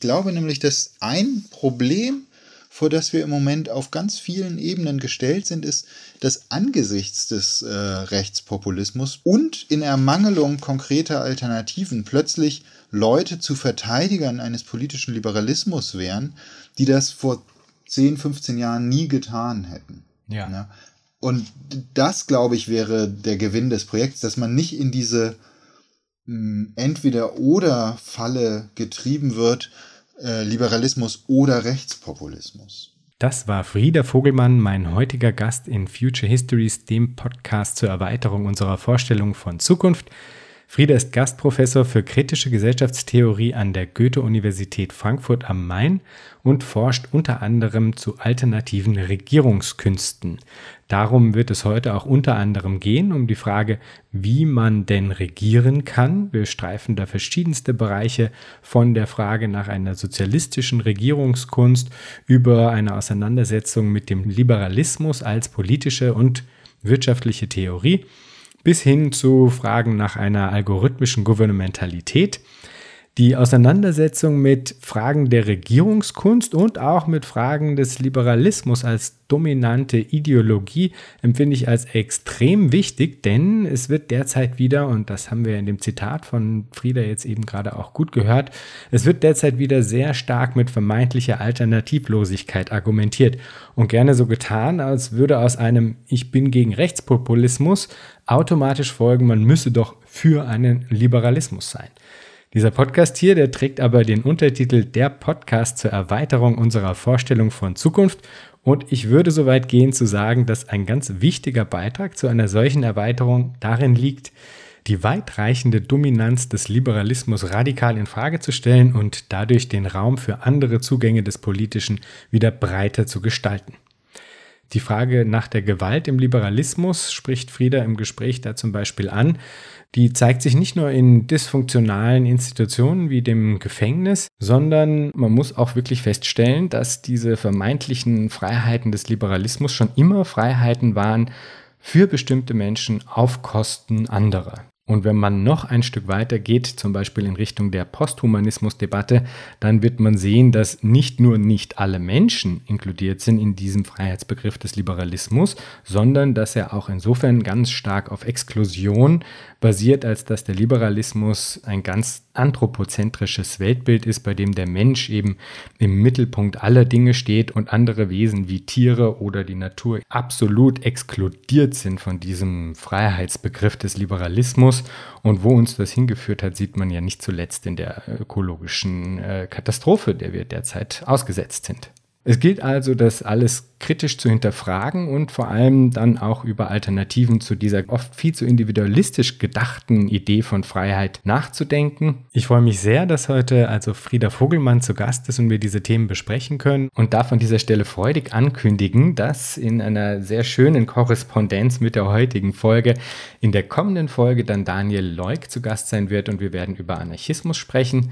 glaube nämlich, dass ein Problem, vor das wir im Moment auf ganz vielen Ebenen gestellt sind, ist, dass angesichts des äh, Rechtspopulismus und in Ermangelung konkreter Alternativen plötzlich Leute zu Verteidigern eines politischen Liberalismus wären, die das vor 10, 15 Jahren nie getan hätten. Ja. Ne? Und das, glaube ich, wäre der Gewinn des Projekts, dass man nicht in diese hm, Entweder-Oder-Falle getrieben wird, äh, Liberalismus oder Rechtspopulismus. Das war Frieda Vogelmann, mein heutiger Gast in Future Histories, dem Podcast zur Erweiterung unserer Vorstellung von Zukunft. Frieda ist Gastprofessor für kritische Gesellschaftstheorie an der Goethe-Universität Frankfurt am Main und forscht unter anderem zu alternativen Regierungskünsten. Darum wird es heute auch unter anderem gehen, um die Frage, wie man denn regieren kann. Wir streifen da verschiedenste Bereiche von der Frage nach einer sozialistischen Regierungskunst über eine Auseinandersetzung mit dem Liberalismus als politische und wirtschaftliche Theorie bis hin zu Fragen nach einer algorithmischen Gouvernementalität die Auseinandersetzung mit Fragen der Regierungskunst und auch mit Fragen des Liberalismus als dominante Ideologie empfinde ich als extrem wichtig, denn es wird derzeit wieder, und das haben wir in dem Zitat von Frieda jetzt eben gerade auch gut gehört, es wird derzeit wieder sehr stark mit vermeintlicher Alternativlosigkeit argumentiert und gerne so getan, als würde aus einem Ich bin gegen Rechtspopulismus automatisch folgen, man müsse doch für einen Liberalismus sein. Dieser Podcast hier, der trägt aber den Untertitel Der Podcast zur Erweiterung unserer Vorstellung von Zukunft. Und ich würde so weit gehen zu sagen, dass ein ganz wichtiger Beitrag zu einer solchen Erweiterung darin liegt, die weitreichende Dominanz des Liberalismus radikal in Frage zu stellen und dadurch den Raum für andere Zugänge des Politischen wieder breiter zu gestalten. Die Frage nach der Gewalt im Liberalismus spricht Frieda im Gespräch da zum Beispiel an die zeigt sich nicht nur in dysfunktionalen Institutionen wie dem Gefängnis, sondern man muss auch wirklich feststellen, dass diese vermeintlichen Freiheiten des Liberalismus schon immer Freiheiten waren für bestimmte Menschen auf Kosten anderer. Und wenn man noch ein Stück weiter geht, zum Beispiel in Richtung der Posthumanismus-Debatte, dann wird man sehen, dass nicht nur nicht alle Menschen inkludiert sind in diesem Freiheitsbegriff des Liberalismus, sondern dass er auch insofern ganz stark auf Exklusion basiert, als dass der Liberalismus ein ganz anthropozentrisches Weltbild ist, bei dem der Mensch eben im Mittelpunkt aller Dinge steht und andere Wesen wie Tiere oder die Natur absolut exkludiert sind von diesem Freiheitsbegriff des Liberalismus. Und wo uns das hingeführt hat, sieht man ja nicht zuletzt in der ökologischen äh, Katastrophe, der wir derzeit ausgesetzt sind. Es gilt also, das alles kritisch zu hinterfragen und vor allem dann auch über Alternativen zu dieser oft viel zu individualistisch gedachten Idee von Freiheit nachzudenken. Ich freue mich sehr, dass heute also Frieda Vogelmann zu Gast ist und wir diese Themen besprechen können und darf an dieser Stelle freudig ankündigen, dass in einer sehr schönen Korrespondenz mit der heutigen Folge in der kommenden Folge dann Daniel Leuk zu Gast sein wird und wir werden über Anarchismus sprechen.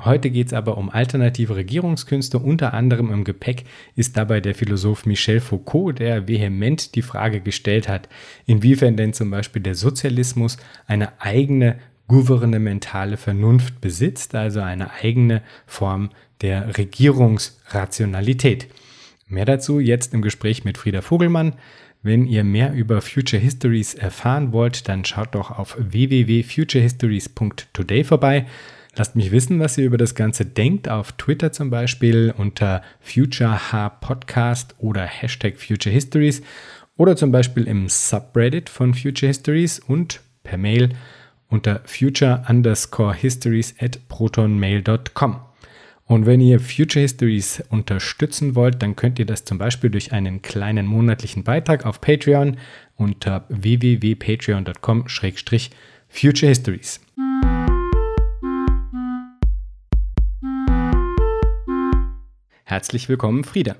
Heute geht es aber um alternative Regierungskünste. Unter anderem im Gepäck ist dabei der Philosoph Michel Foucault, der vehement die Frage gestellt hat, inwiefern denn zum Beispiel der Sozialismus eine eigene gouvernementale Vernunft besitzt, also eine eigene Form der Regierungsrationalität. Mehr dazu jetzt im Gespräch mit Frieda Vogelmann. Wenn ihr mehr über Future Histories erfahren wollt, dann schaut doch auf www.futurehistories.today vorbei. Lasst mich wissen, was ihr über das Ganze denkt, auf Twitter zum Beispiel unter FutureHPodcast oder Hashtag Future Histories oder zum Beispiel im Subreddit von Future Histories und per Mail unter future underscore histories at protonmail.com. Und wenn ihr Future Histories unterstützen wollt, dann könnt ihr das zum Beispiel durch einen kleinen monatlichen Beitrag auf Patreon unter www.patreon.com-future histories. Herzlich willkommen, Frieda.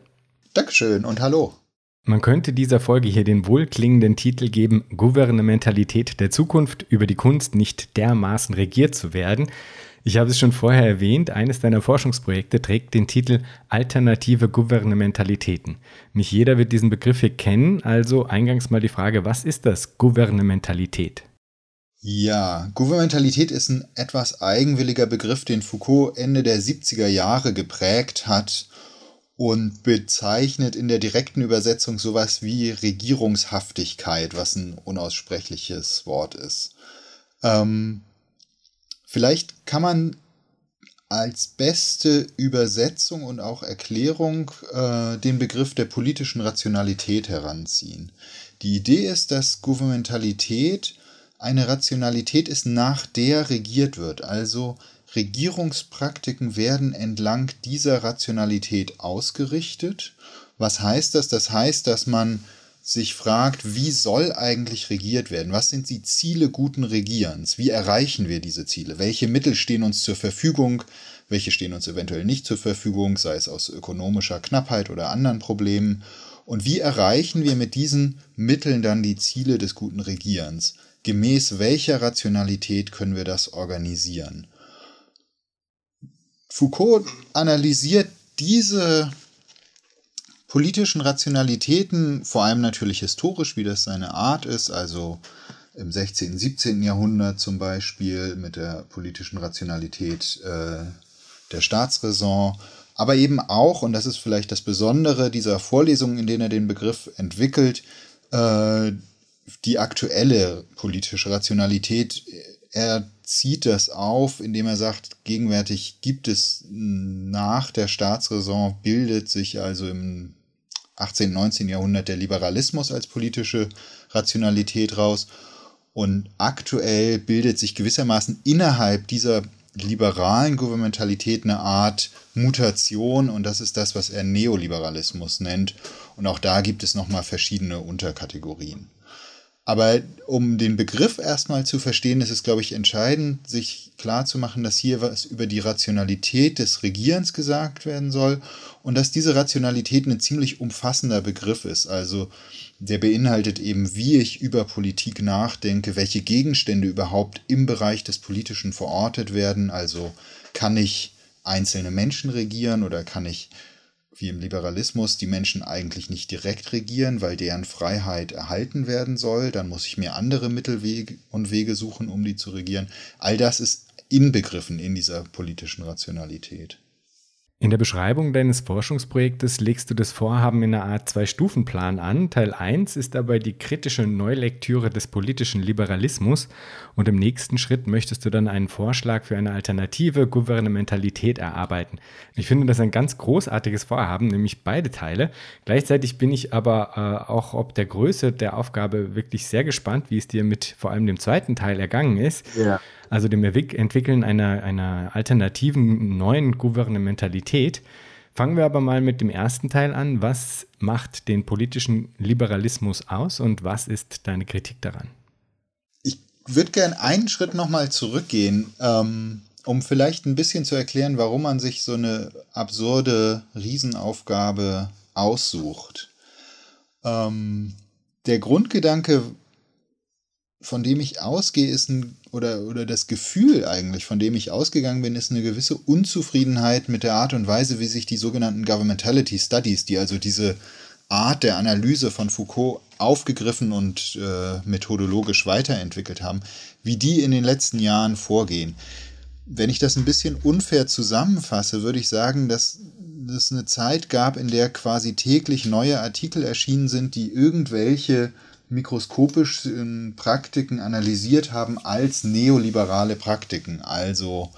Dankeschön und hallo. Man könnte dieser Folge hier den wohlklingenden Titel geben Gouvernementalität der Zukunft über die Kunst nicht dermaßen regiert zu werden. Ich habe es schon vorher erwähnt, eines deiner Forschungsprojekte trägt den Titel Alternative Gouvernementalitäten. Nicht jeder wird diesen Begriff hier kennen, also eingangs mal die Frage, was ist das Gouvernementalität? Ja, Gouvernementalität ist ein etwas eigenwilliger Begriff, den Foucault Ende der 70er Jahre geprägt hat und bezeichnet in der direkten Übersetzung sowas wie Regierungshaftigkeit, was ein unaussprechliches Wort ist. Ähm, vielleicht kann man als beste Übersetzung und auch Erklärung äh, den Begriff der politischen Rationalität heranziehen. Die Idee ist, dass Gouvernementalität eine Rationalität ist, nach der regiert wird. Also Regierungspraktiken werden entlang dieser Rationalität ausgerichtet. Was heißt das? Das heißt, dass man sich fragt, wie soll eigentlich regiert werden? Was sind die Ziele guten Regierens? Wie erreichen wir diese Ziele? Welche Mittel stehen uns zur Verfügung? Welche stehen uns eventuell nicht zur Verfügung, sei es aus ökonomischer Knappheit oder anderen Problemen? Und wie erreichen wir mit diesen Mitteln dann die Ziele des guten Regierens? Gemäß welcher Rationalität können wir das organisieren? Foucault analysiert diese politischen Rationalitäten, vor allem natürlich historisch, wie das seine Art ist, also im 16., 17. Jahrhundert zum Beispiel mit der politischen Rationalität äh, der Staatsräson, aber eben auch, und das ist vielleicht das Besondere dieser Vorlesungen, in denen er den Begriff entwickelt, äh, die aktuelle politische Rationalität. Er zieht das auf, indem er sagt, gegenwärtig gibt es nach der Staatsräson, bildet sich also im 18., 19. Jahrhundert der Liberalismus als politische Rationalität raus. Und aktuell bildet sich gewissermaßen innerhalb dieser liberalen Gouvernementalität eine Art Mutation und das ist das, was er Neoliberalismus nennt. Und auch da gibt es nochmal verschiedene Unterkategorien. Aber um den Begriff erstmal zu verstehen, ist es, glaube ich, entscheidend, sich klarzumachen, dass hier was über die Rationalität des Regierens gesagt werden soll und dass diese Rationalität ein ziemlich umfassender Begriff ist. Also der beinhaltet eben, wie ich über Politik nachdenke, welche Gegenstände überhaupt im Bereich des Politischen verortet werden. Also kann ich einzelne Menschen regieren oder kann ich wie im Liberalismus die Menschen eigentlich nicht direkt regieren, weil deren Freiheit erhalten werden soll. Dann muss ich mir andere Mittelwege und Wege suchen, um die zu regieren. All das ist inbegriffen in dieser politischen Rationalität. In der Beschreibung deines Forschungsprojektes legst du das Vorhaben in einer Art Zwei-Stufen-Plan an. Teil 1 ist dabei die kritische Neulektüre des politischen Liberalismus und im nächsten Schritt möchtest du dann einen Vorschlag für eine alternative Gouvernementalität erarbeiten. Ich finde das ein ganz großartiges Vorhaben, nämlich beide Teile. Gleichzeitig bin ich aber äh, auch ob der Größe der Aufgabe wirklich sehr gespannt, wie es dir mit vor allem dem zweiten Teil ergangen ist. Ja also dem Entwickeln einer, einer alternativen neuen Gouvernementalität. Fangen wir aber mal mit dem ersten Teil an. Was macht den politischen Liberalismus aus und was ist deine Kritik daran? Ich würde gerne einen Schritt nochmal zurückgehen, ähm, um vielleicht ein bisschen zu erklären, warum man sich so eine absurde Riesenaufgabe aussucht. Ähm, der Grundgedanke von dem ich ausgehe, ist ein, oder, oder das Gefühl eigentlich, von dem ich ausgegangen bin, ist eine gewisse Unzufriedenheit mit der Art und Weise, wie sich die sogenannten Governmentality Studies, die also diese Art der Analyse von Foucault aufgegriffen und äh, methodologisch weiterentwickelt haben, wie die in den letzten Jahren vorgehen. Wenn ich das ein bisschen unfair zusammenfasse, würde ich sagen, dass es eine Zeit gab, in der quasi täglich neue Artikel erschienen sind, die irgendwelche mikroskopisch Praktiken analysiert haben als neoliberale Praktiken, also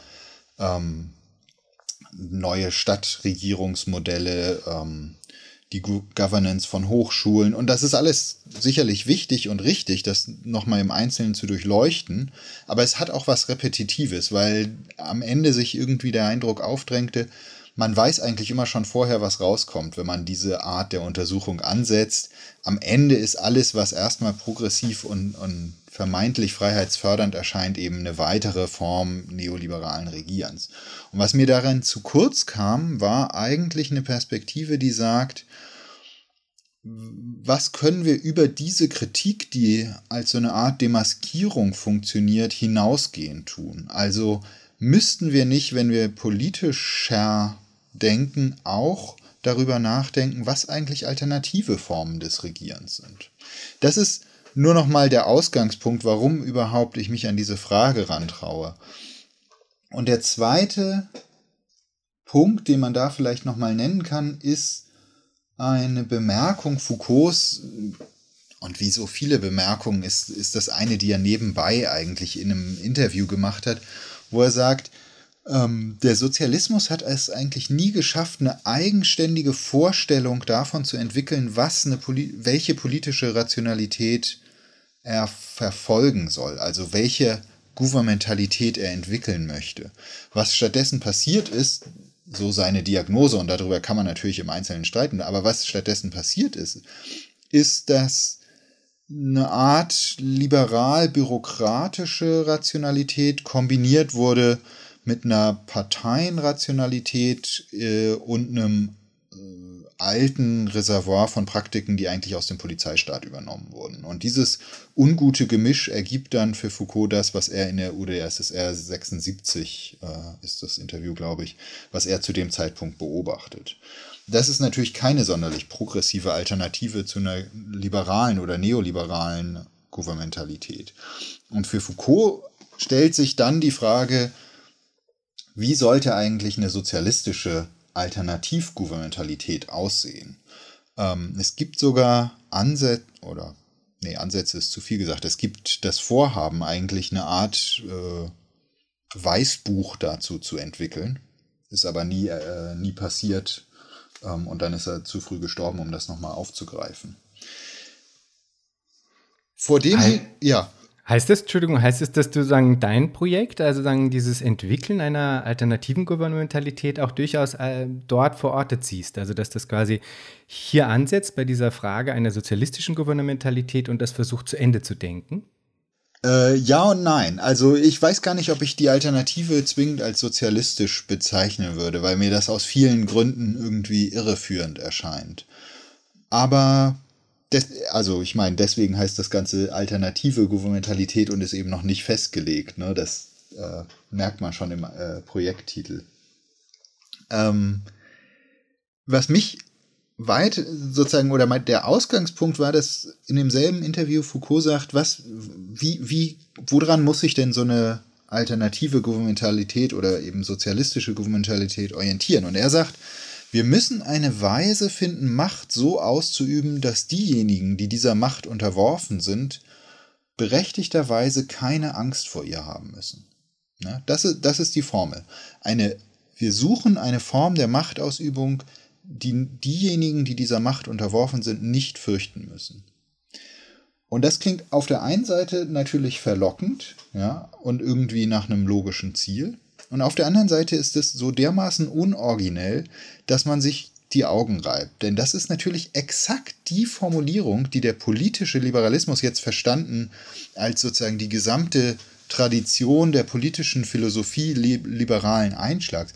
ähm, neue Stadtregierungsmodelle, ähm, die Governance von Hochschulen. Und das ist alles sicherlich wichtig und richtig, das nochmal im Einzelnen zu durchleuchten. Aber es hat auch was Repetitives, weil am Ende sich irgendwie der Eindruck aufdrängte, man weiß eigentlich immer schon vorher, was rauskommt, wenn man diese Art der Untersuchung ansetzt. Am Ende ist alles, was erstmal progressiv und, und vermeintlich freiheitsfördernd erscheint, eben eine weitere Form neoliberalen Regierens. Und was mir darin zu kurz kam, war eigentlich eine Perspektive, die sagt, was können wir über diese Kritik, die als so eine Art Demaskierung funktioniert, hinausgehen tun? Also müssten wir nicht, wenn wir politischer denken, auch darüber nachdenken, was eigentlich alternative Formen des Regierens sind. Das ist nur noch mal der Ausgangspunkt, warum überhaupt ich mich an diese Frage rantraue. Und der zweite Punkt, den man da vielleicht noch mal nennen kann, ist eine Bemerkung Foucaults, und wie so viele Bemerkungen ist, ist das eine, die er nebenbei eigentlich in einem Interview gemacht hat, wo er sagt, ähm, der Sozialismus hat es eigentlich nie geschafft, eine eigenständige Vorstellung davon zu entwickeln, was eine Poli welche politische Rationalität er verfolgen soll, also welche Gouvernementalität er entwickeln möchte. Was stattdessen passiert ist, so seine Diagnose, und darüber kann man natürlich im Einzelnen streiten, aber was stattdessen passiert ist, ist, dass eine Art liberal-bürokratische Rationalität kombiniert wurde mit einer Parteienrationalität äh, und einem äh, alten Reservoir von Praktiken, die eigentlich aus dem Polizeistaat übernommen wurden. Und dieses ungute Gemisch ergibt dann für Foucault das, was er in der UdSSR 76 äh, ist das Interview, glaube ich, was er zu dem Zeitpunkt beobachtet. Das ist natürlich keine sonderlich progressive Alternative zu einer liberalen oder neoliberalen Gouvernementalität. Und für Foucault stellt sich dann die Frage, wie sollte eigentlich eine sozialistische Alternativgouvernementalität aussehen? Ähm, es gibt sogar Ansätze, oder nee, Ansätze ist zu viel gesagt, es gibt das Vorhaben, eigentlich eine Art äh, Weißbuch dazu zu entwickeln. Ist aber nie, äh, nie passiert ähm, und dann ist er zu früh gestorben, um das nochmal aufzugreifen. Vor dem, He ja. Heißt das, Entschuldigung, heißt es, dass du sagen, dein Projekt, also sagen, dieses Entwickeln einer alternativen Gouvernementalität auch durchaus äh, dort verortet siehst? Also, dass das quasi hier ansetzt bei dieser Frage einer sozialistischen Gouvernementalität und das versucht zu Ende zu denken? Äh, ja und nein. Also ich weiß gar nicht, ob ich die Alternative zwingend als sozialistisch bezeichnen würde, weil mir das aus vielen Gründen irgendwie irreführend erscheint. Aber des, also ich meine, deswegen heißt das Ganze alternative Gouvernementalität und ist eben noch nicht festgelegt. Ne? Das äh, merkt man schon im äh, Projekttitel. Ähm, was mich weit sozusagen, oder der Ausgangspunkt war, dass in demselben Interview Foucault sagt, was, wie, wie, woran muss sich denn so eine alternative Gouvernementalität oder eben sozialistische Gouvernementalität orientieren? Und er sagt, wir müssen eine Weise finden, Macht so auszuüben, dass diejenigen, die dieser Macht unterworfen sind, berechtigterweise keine Angst vor ihr haben müssen. Ja, das, ist, das ist die Formel. Eine, wir suchen eine Form der Machtausübung, die diejenigen, die dieser Macht unterworfen sind, nicht fürchten müssen. Und das klingt auf der einen Seite natürlich verlockend, ja, und irgendwie nach einem logischen Ziel. Und auf der anderen Seite ist es so dermaßen unoriginell, dass man sich die Augen reibt. Denn das ist natürlich exakt die Formulierung, die der politische Liberalismus jetzt verstanden als sozusagen die gesamte Tradition der politischen Philosophie liberalen Einschlags,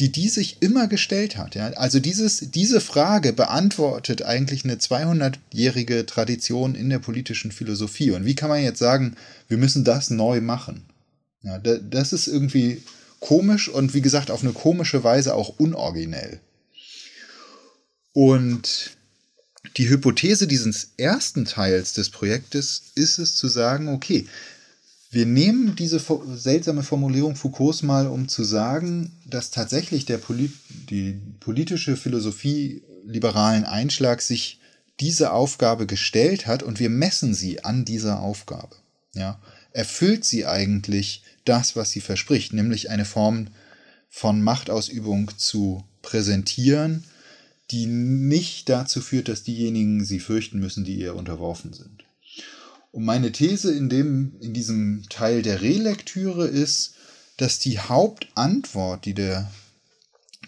die die sich immer gestellt hat. Ja? Also dieses, diese Frage beantwortet eigentlich eine 200-jährige Tradition in der politischen Philosophie. Und wie kann man jetzt sagen, wir müssen das neu machen? Ja, das ist irgendwie komisch und wie gesagt auf eine komische Weise auch unoriginell. Und die Hypothese dieses ersten Teils des Projektes ist es zu sagen, okay, wir nehmen diese seltsame Formulierung Foucaults mal, um zu sagen, dass tatsächlich der Poli die politische Philosophie liberalen Einschlag sich diese Aufgabe gestellt hat und wir messen sie an dieser Aufgabe. Ja, erfüllt sie eigentlich das, was sie verspricht, nämlich eine Form von Machtausübung zu präsentieren, die nicht dazu führt, dass diejenigen sie fürchten müssen, die ihr unterworfen sind. Und meine These in, dem, in diesem Teil der Relektüre ist, dass die Hauptantwort, die der,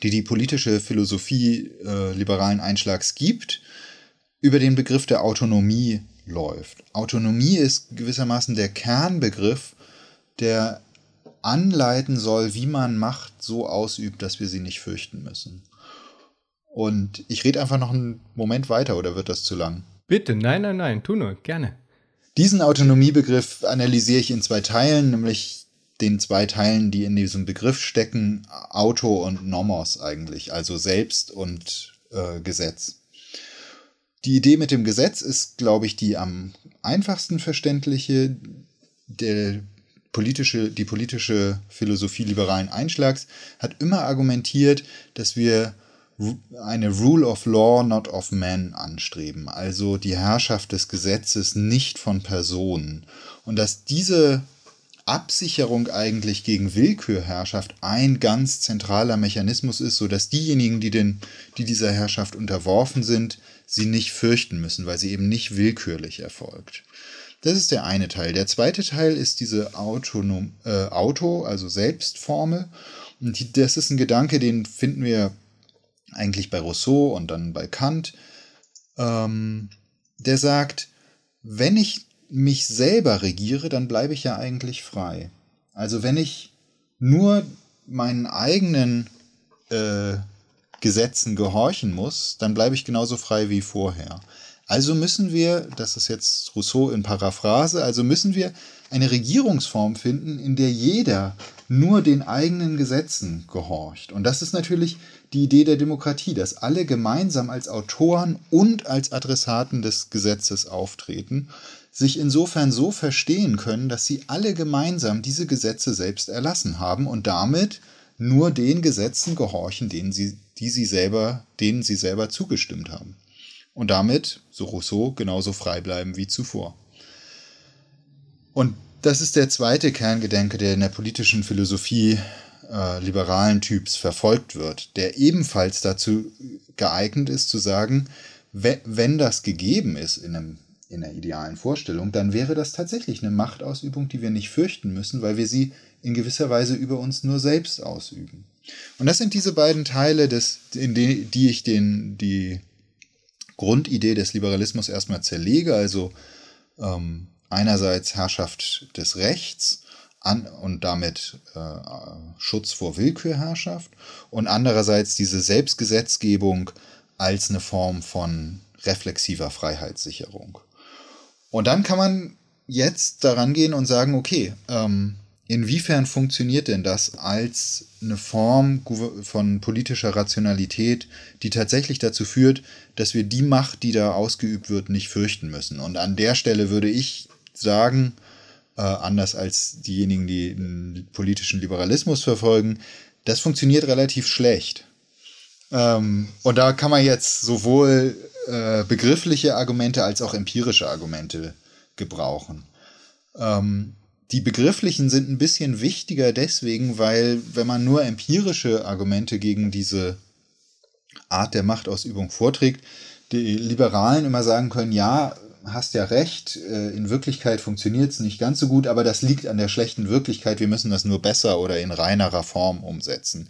die, die politische Philosophie äh, liberalen Einschlags gibt, über den Begriff der Autonomie läuft. Autonomie ist gewissermaßen der Kernbegriff, der anleiten soll, wie man Macht so ausübt, dass wir sie nicht fürchten müssen. Und ich rede einfach noch einen Moment weiter, oder wird das zu lang? Bitte, nein, nein, nein, tu nur, gerne. Diesen Autonomiebegriff analysiere ich in zwei Teilen, nämlich den zwei Teilen, die in diesem Begriff stecken, Auto und Nomos eigentlich, also Selbst und äh, Gesetz. Die Idee mit dem Gesetz ist, glaube ich, die am einfachsten verständliche. Der politische, die politische Philosophie liberalen Einschlags hat immer argumentiert, dass wir eine Rule of Law, not of men anstreben, also die Herrschaft des Gesetzes nicht von Personen. Und dass diese Absicherung eigentlich gegen Willkürherrschaft ein ganz zentraler Mechanismus ist, sodass diejenigen, die, den, die dieser Herrschaft unterworfen sind, sie nicht fürchten müssen, weil sie eben nicht willkürlich erfolgt. Das ist der eine Teil. Der zweite Teil ist diese Autonom, äh, Auto, also Selbstformel. Und die, das ist ein Gedanke, den finden wir eigentlich bei Rousseau und dann bei Kant. Ähm, der sagt, wenn ich mich selber regiere, dann bleibe ich ja eigentlich frei. Also wenn ich nur meinen eigenen äh, Gesetzen gehorchen muss, dann bleibe ich genauso frei wie vorher. Also müssen wir, das ist jetzt Rousseau in Paraphrase, also müssen wir eine Regierungsform finden, in der jeder nur den eigenen Gesetzen gehorcht. Und das ist natürlich die Idee der Demokratie, dass alle gemeinsam als Autoren und als Adressaten des Gesetzes auftreten, sich insofern so verstehen können, dass sie alle gemeinsam diese Gesetze selbst erlassen haben und damit nur den Gesetzen gehorchen, denen sie, die sie selber, denen sie selber zugestimmt haben. Und damit, so Rousseau, genauso frei bleiben wie zuvor. Und das ist der zweite Kerngedanke, der in der politischen Philosophie äh, liberalen Typs verfolgt wird, der ebenfalls dazu geeignet ist zu sagen, wenn das gegeben ist in, einem, in einer idealen Vorstellung, dann wäre das tatsächlich eine Machtausübung, die wir nicht fürchten müssen, weil wir sie in gewisser Weise über uns nur selbst ausüben. Und das sind diese beiden Teile, des, in die, die ich den, die Grundidee des Liberalismus erstmal zerlege, also ähm, einerseits Herrschaft des Rechts an, und damit äh, Schutz vor Willkürherrschaft und andererseits diese Selbstgesetzgebung als eine Form von reflexiver Freiheitssicherung. Und dann kann man jetzt daran gehen und sagen, okay, ähm, inwiefern funktioniert denn das als eine Form von politischer Rationalität, die tatsächlich dazu führt, dass wir die Macht, die da ausgeübt wird, nicht fürchten müssen? Und an der Stelle würde ich sagen, äh, anders als diejenigen, die einen politischen Liberalismus verfolgen, das funktioniert relativ schlecht. Ähm, und da kann man jetzt sowohl äh, begriffliche Argumente als auch empirische Argumente gebrauchen. Ähm, die begrifflichen sind ein bisschen wichtiger deswegen, weil wenn man nur empirische Argumente gegen diese Art der Machtausübung vorträgt, die Liberalen immer sagen können, ja, hast ja recht, äh, in Wirklichkeit funktioniert es nicht ganz so gut, aber das liegt an der schlechten Wirklichkeit, wir müssen das nur besser oder in reinerer Form umsetzen.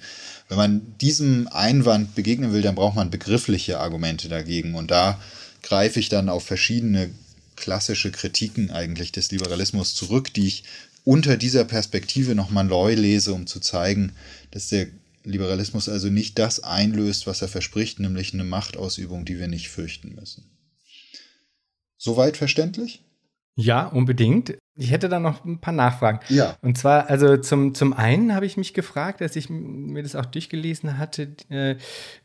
Wenn man diesem Einwand begegnen will, dann braucht man begriffliche Argumente dagegen und da greife ich dann auf verschiedene klassische Kritiken eigentlich des Liberalismus zurück, die ich unter dieser Perspektive nochmal neu lese, um zu zeigen, dass der Liberalismus also nicht das einlöst, was er verspricht, nämlich eine Machtausübung, die wir nicht fürchten müssen. Soweit verständlich? Ja, unbedingt. Ich hätte da noch ein paar Nachfragen. Ja. Und zwar, also zum, zum einen habe ich mich gefragt, als ich mir das auch durchgelesen hatte, äh,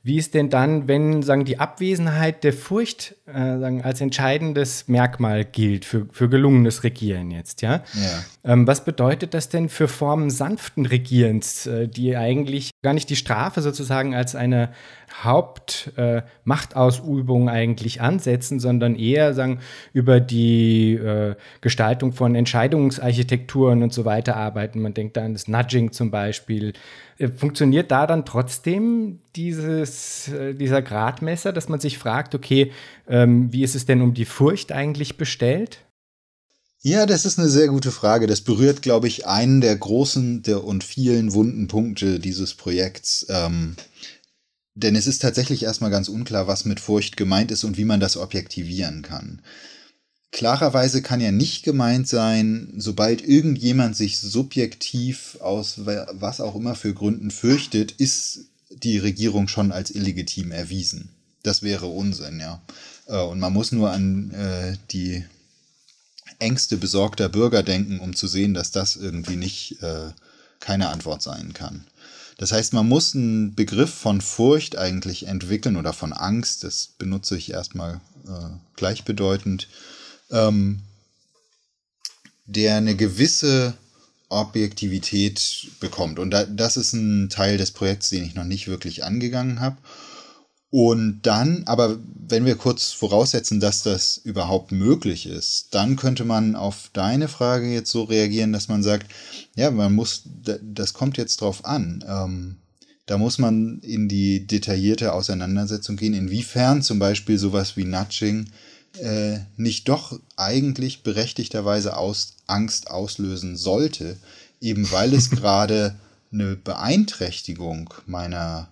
wie es denn dann, wenn sagen die Abwesenheit der Furcht äh, sagen, als entscheidendes Merkmal gilt für, für gelungenes Regieren jetzt, ja? ja. Ähm, was bedeutet das denn für Formen sanften Regierens, äh, die eigentlich gar nicht die Strafe sozusagen als eine Hauptmachtausübung äh, eigentlich ansetzen, sondern eher sagen über die äh, Gestaltung von Entscheidungsarchitekturen und so weiter arbeiten. Man denkt da an das Nudging zum Beispiel. Äh, funktioniert da dann trotzdem dieses, äh, dieser Gradmesser, dass man sich fragt, okay, ähm, wie ist es denn um die Furcht eigentlich bestellt? Ja, das ist eine sehr gute Frage. Das berührt, glaube ich, einen der großen der und vielen wunden Punkte dieses Projekts. Ähm, denn es ist tatsächlich erstmal ganz unklar, was mit Furcht gemeint ist und wie man das objektivieren kann. Klarerweise kann ja nicht gemeint sein, sobald irgendjemand sich subjektiv aus was auch immer für Gründen fürchtet, ist die Regierung schon als illegitim erwiesen. Das wäre Unsinn, ja. Äh, und man muss nur an äh, die Ängste besorgter Bürger denken, um zu sehen, dass das irgendwie nicht äh, keine Antwort sein kann. Das heißt, man muss einen Begriff von Furcht eigentlich entwickeln oder von Angst, das benutze ich erstmal äh, gleichbedeutend, ähm, der eine gewisse Objektivität bekommt. Und da, das ist ein Teil des Projekts, den ich noch nicht wirklich angegangen habe. Und dann, aber wenn wir kurz voraussetzen, dass das überhaupt möglich ist, dann könnte man auf deine Frage jetzt so reagieren, dass man sagt, ja, man muss, das kommt jetzt drauf an. Ähm, da muss man in die detaillierte Auseinandersetzung gehen, inwiefern zum Beispiel sowas wie Nudging äh, nicht doch eigentlich berechtigterweise aus, Angst auslösen sollte, eben weil es gerade eine Beeinträchtigung meiner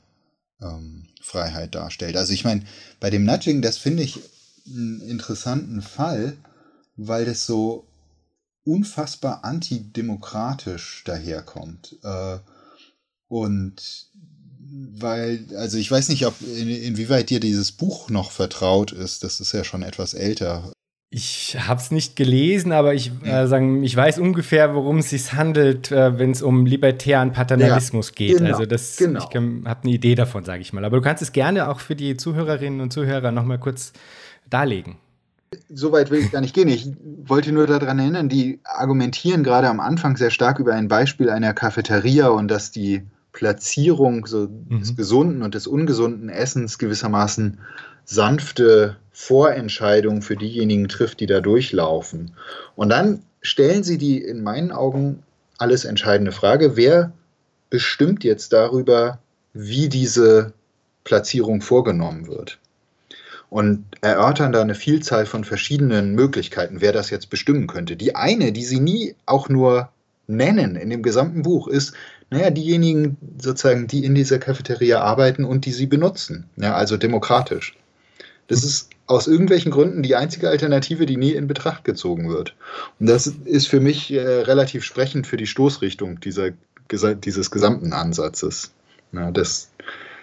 ähm, Freiheit darstellt. Also ich meine, bei dem Nudging, das finde ich einen interessanten Fall, weil das so unfassbar antidemokratisch daherkommt. Äh, und weil, also ich weiß nicht, ob in, inwieweit dir dieses Buch noch vertraut ist. Das ist ja schon etwas älter. Ich habe es nicht gelesen, aber ich, äh, sagen, ich weiß ungefähr, worum es sich handelt, äh, wenn es um libertären Paternalismus ja, geht. Genau, also das, genau. ich habe eine Idee davon, sage ich mal. Aber du kannst es gerne auch für die Zuhörerinnen und Zuhörer noch mal kurz darlegen. Soweit will ich gar nicht gehen. Ich wollte nur daran erinnern, die argumentieren gerade am Anfang sehr stark über ein Beispiel einer Cafeteria und dass die Platzierung so mhm. des gesunden und des ungesunden Essens gewissermaßen sanfte Vorentscheidungen für diejenigen trifft, die da durchlaufen. Und dann stellen sie die in meinen Augen alles entscheidende Frage, wer bestimmt jetzt darüber, wie diese Platzierung vorgenommen wird? Und erörtern da eine Vielzahl von verschiedenen Möglichkeiten, wer das jetzt bestimmen könnte. Die eine, die sie nie auch nur nennen in dem gesamten Buch, ist, naja, diejenigen sozusagen, die in dieser Cafeteria arbeiten und die sie benutzen. Ja, also demokratisch. Das ist aus irgendwelchen Gründen die einzige Alternative, die nie in Betracht gezogen wird. Und das ist für mich äh, relativ sprechend für die Stoßrichtung dieser, dieses gesamten Ansatzes. Ja, dass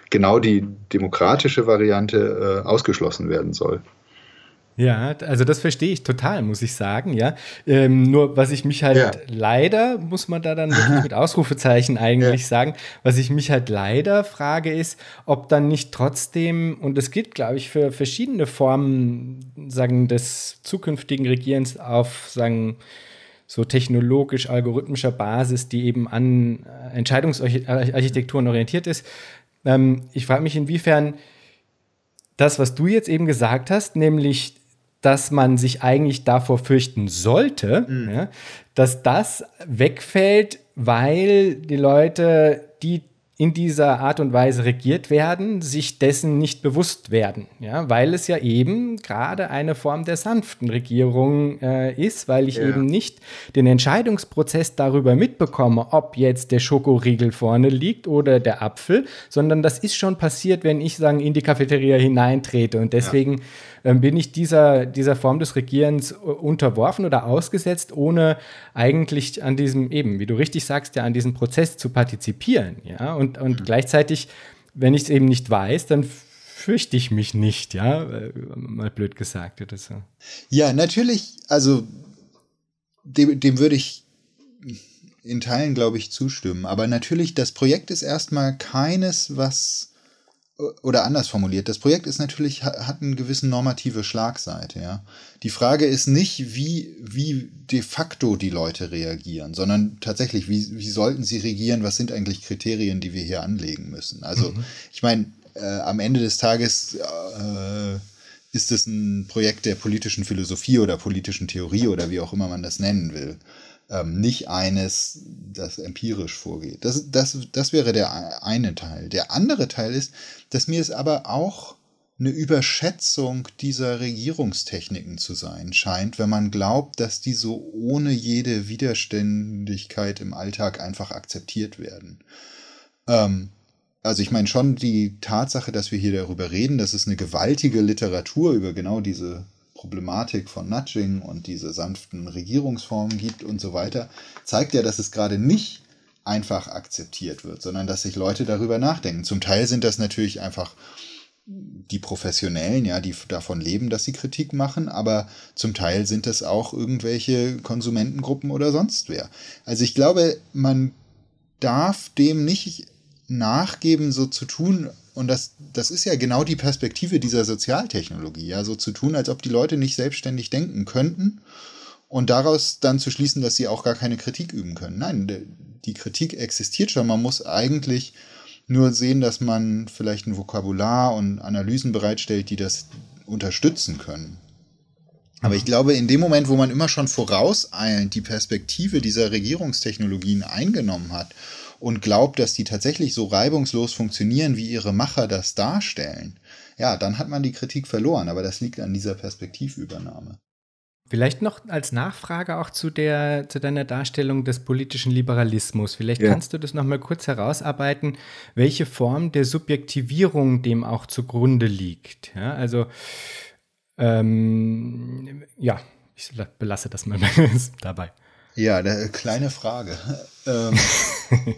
genau die demokratische Variante äh, ausgeschlossen werden soll. Ja, also das verstehe ich total, muss ich sagen, ja. Ähm, nur was ich mich halt ja. leider, muss man da dann wirklich mit Ausrufezeichen eigentlich ja. sagen, was ich mich halt leider frage, ist, ob dann nicht trotzdem, und das gilt, glaube ich, für verschiedene Formen, sagen, des zukünftigen Regierens auf, sagen, so technologisch-algorithmischer Basis, die eben an Entscheidungsarchitekturen orientiert ist. Ähm, ich frage mich, inwiefern das, was du jetzt eben gesagt hast, nämlich dass man sich eigentlich davor fürchten sollte, mhm. ja, dass das wegfällt, weil die Leute, die in dieser Art und Weise regiert werden, sich dessen nicht bewusst werden, ja, weil es ja eben gerade eine Form der sanften Regierung äh, ist, weil ich ja. eben nicht den Entscheidungsprozess darüber mitbekomme, ob jetzt der Schokoriegel vorne liegt oder der Apfel, sondern das ist schon passiert, wenn ich sagen in die Cafeteria hineintrete und deswegen ja bin ich dieser, dieser Form des Regierens äh, unterworfen oder ausgesetzt, ohne eigentlich an diesem, eben, wie du richtig sagst, ja, an diesem Prozess zu partizipieren. Ja? Und, und mhm. gleichzeitig, wenn ich es eben nicht weiß, dann fürchte ich mich nicht, ja, äh, mal blöd gesagt oder so. Ja, natürlich, also dem, dem würde ich in Teilen, glaube ich, zustimmen. Aber natürlich, das Projekt ist erstmal keines, was oder anders formuliert, das Projekt ist natürlich, hat eine gewisse normative Schlagseite, ja. Die Frage ist nicht, wie, wie de facto die Leute reagieren, sondern tatsächlich, wie, wie sollten sie regieren, was sind eigentlich Kriterien, die wir hier anlegen müssen. Also, mhm. ich meine, äh, am Ende des Tages äh, ist es ein Projekt der politischen Philosophie oder politischen Theorie oder wie auch immer man das nennen will ähm, nicht eines, das empirisch vorgeht. Das, das, das wäre der eine Teil. Der andere Teil ist, dass mir es aber auch eine Überschätzung dieser Regierungstechniken zu sein scheint, wenn man glaubt, dass die so ohne jede Widerständigkeit im Alltag einfach akzeptiert werden. Ähm, also ich meine schon die Tatsache, dass wir hier darüber reden, dass es eine gewaltige Literatur über genau diese Problematik von Nudging und diese sanften Regierungsformen gibt und so weiter, zeigt ja, dass es gerade nicht einfach akzeptiert wird, sondern dass sich Leute darüber nachdenken. Zum Teil sind das natürlich einfach die Professionellen, ja, die davon leben, dass sie Kritik machen, aber zum Teil sind das auch irgendwelche Konsumentengruppen oder sonst wer. Also ich glaube, man darf dem nicht nachgeben, so zu tun, und das, das ist ja genau die Perspektive dieser Sozialtechnologie, ja, so zu tun, als ob die Leute nicht selbstständig denken könnten und daraus dann zu schließen, dass sie auch gar keine Kritik üben können. Nein, die Kritik existiert schon. Man muss eigentlich nur sehen, dass man vielleicht ein Vokabular und Analysen bereitstellt, die das unterstützen können. Aber ich glaube, in dem Moment, wo man immer schon vorauseilend die Perspektive dieser Regierungstechnologien eingenommen hat und glaubt, dass die tatsächlich so reibungslos funktionieren, wie ihre Macher das darstellen, ja, dann hat man die Kritik verloren. Aber das liegt an dieser Perspektivübernahme. Vielleicht noch als Nachfrage auch zu, der, zu deiner Darstellung des politischen Liberalismus. Vielleicht ja. kannst du das noch mal kurz herausarbeiten, welche Form der Subjektivierung dem auch zugrunde liegt. Ja, also, ähm, ja, ich belasse das mal dabei. Ja, eine kleine Frage. ähm,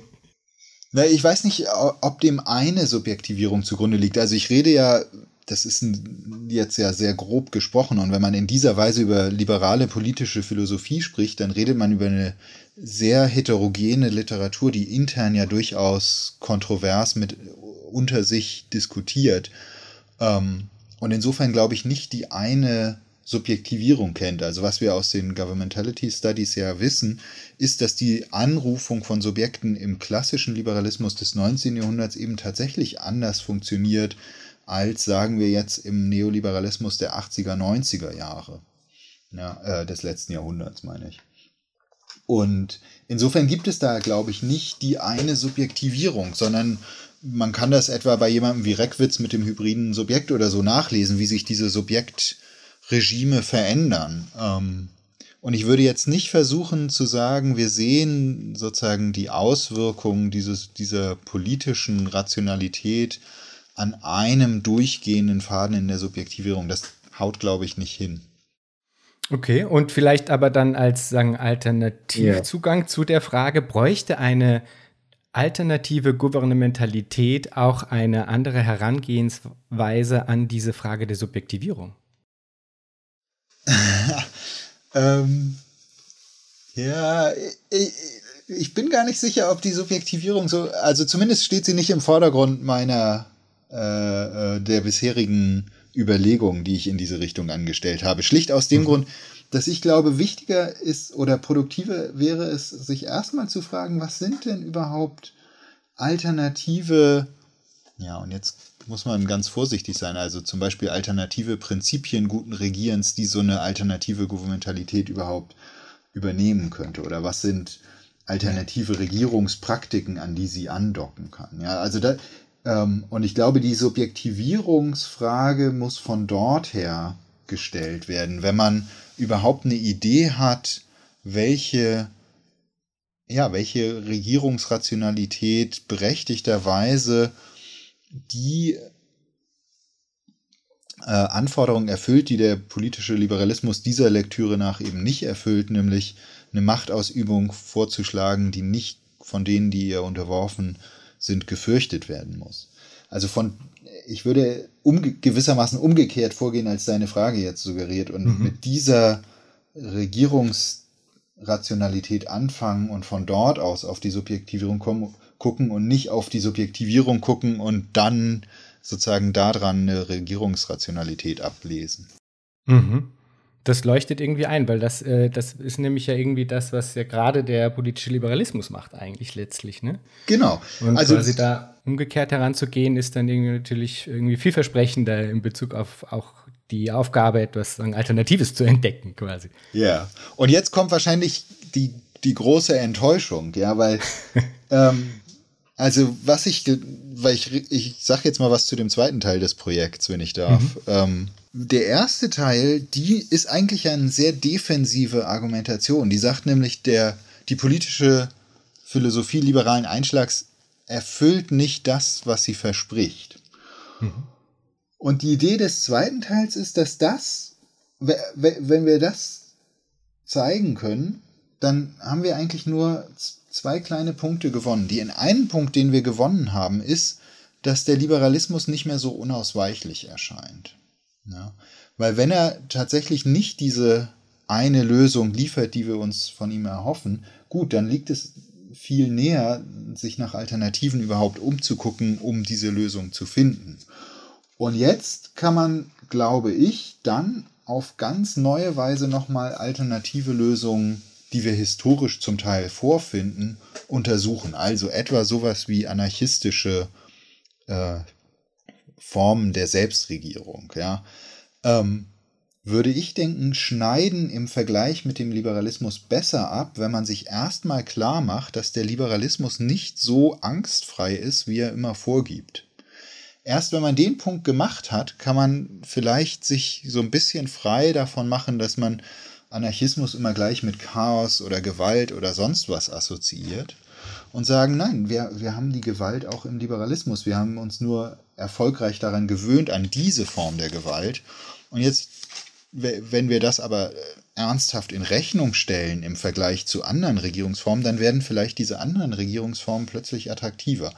na, ich weiß nicht, ob dem eine Subjektivierung zugrunde liegt. Also ich rede ja das ist jetzt ja sehr grob gesprochen. Und wenn man in dieser Weise über liberale politische Philosophie spricht, dann redet man über eine sehr heterogene Literatur, die intern ja durchaus kontrovers mit unter sich diskutiert. Ähm, und insofern glaube ich nicht die eine Subjektivierung kennt. Also was wir aus den Governmentality Studies ja wissen, ist, dass die Anrufung von Subjekten im klassischen Liberalismus des 19. Jahrhunderts eben tatsächlich anders funktioniert als, sagen wir jetzt, im Neoliberalismus der 80er, 90er Jahre. Ja, äh, des letzten Jahrhunderts, meine ich. Und insofern gibt es da, glaube ich, nicht die eine Subjektivierung, sondern man kann das etwa bei jemandem wie Reckwitz mit dem hybriden Subjekt oder so nachlesen, wie sich diese Subjektregime verändern. Ähm, und ich würde jetzt nicht versuchen zu sagen, wir sehen sozusagen die Auswirkungen dieses, dieser politischen Rationalität an einem durchgehenden Faden in der Subjektivierung. Das haut, glaube ich, nicht hin. Okay, und vielleicht aber dann als sagen, Alternativzugang yeah. zu der Frage, bräuchte eine alternative Gouvernementalität auch eine andere Herangehensweise an diese Frage der Subjektivierung? ähm, ja, ich, ich, bin gar nicht sicher, ob die Subjektivierung so, also zumindest steht sie nicht im Vordergrund meiner äh, äh, der bisherigen Überlegungen, die ich in diese Richtung angestellt habe. Schlicht aus dem mhm. Grund, dass ich glaube, wichtiger ist oder produktiver wäre es, sich erstmal zu fragen, was sind denn überhaupt alternative, ja, und jetzt muss man ganz vorsichtig sein, also zum Beispiel alternative Prinzipien guten Regierens, die so eine alternative Gouvernementalität überhaupt übernehmen könnte, oder was sind alternative Regierungspraktiken, an die sie andocken kann. Ja, also da, ähm, und ich glaube, die Subjektivierungsfrage muss von dort her gestellt werden, wenn man überhaupt eine Idee hat, welche, ja, welche Regierungsrationalität berechtigterweise die äh, Anforderungen erfüllt, die der politische Liberalismus dieser Lektüre nach eben nicht erfüllt, nämlich eine Machtausübung vorzuschlagen, die nicht von denen, die ihr unterworfen sind, gefürchtet werden muss. Also von, ich würde umge gewissermaßen umgekehrt vorgehen, als deine Frage jetzt suggeriert und mhm. mit dieser Regierungsrationalität anfangen und von dort aus auf die Subjektivierung kommen, gucken und nicht auf die Subjektivierung gucken und dann sozusagen daran eine Regierungsrationalität ablesen. Mhm. Das leuchtet irgendwie ein, weil das, äh, das ist nämlich ja irgendwie das, was ja gerade der politische Liberalismus macht, eigentlich letztlich. Ne? Genau. Und also quasi da umgekehrt heranzugehen, ist dann irgendwie natürlich irgendwie vielversprechender in Bezug auf auch die Aufgabe, etwas Alternatives zu entdecken, quasi. Ja. Und jetzt kommt wahrscheinlich die, die große Enttäuschung, ja, weil ähm, also was ich, weil ich, ich sage jetzt mal was zu dem zweiten Teil des Projekts, wenn ich darf. Mhm. Ähm, der erste Teil, die ist eigentlich eine sehr defensive Argumentation. Die sagt nämlich, der, die politische Philosophie liberalen Einschlags erfüllt nicht das, was sie verspricht. Mhm. Und die Idee des zweiten Teils ist, dass das, wenn wir das zeigen können, dann haben wir eigentlich nur zwei kleine Punkte gewonnen. Die in einen Punkt, den wir gewonnen haben, ist, dass der Liberalismus nicht mehr so unausweichlich erscheint. Ja? Weil wenn er tatsächlich nicht diese eine Lösung liefert, die wir uns von ihm erhoffen, gut, dann liegt es viel näher, sich nach Alternativen überhaupt umzugucken, um diese Lösung zu finden. Und jetzt kann man, glaube ich, dann auf ganz neue Weise nochmal alternative Lösungen, die wir historisch zum Teil vorfinden, untersuchen. Also etwa sowas wie anarchistische äh, Formen der Selbstregierung. Ja. Ähm, würde ich denken, schneiden im Vergleich mit dem Liberalismus besser ab, wenn man sich erstmal klar macht, dass der Liberalismus nicht so angstfrei ist, wie er immer vorgibt. Erst wenn man den Punkt gemacht hat, kann man vielleicht sich so ein bisschen frei davon machen, dass man Anarchismus immer gleich mit Chaos oder Gewalt oder sonst was assoziiert und sagen, nein, wir, wir haben die Gewalt auch im Liberalismus. Wir haben uns nur erfolgreich daran gewöhnt, an diese Form der Gewalt. Und jetzt wenn wir das aber äh, ernsthaft in Rechnung stellen im Vergleich zu anderen Regierungsformen, dann werden vielleicht diese anderen Regierungsformen plötzlich attraktiver.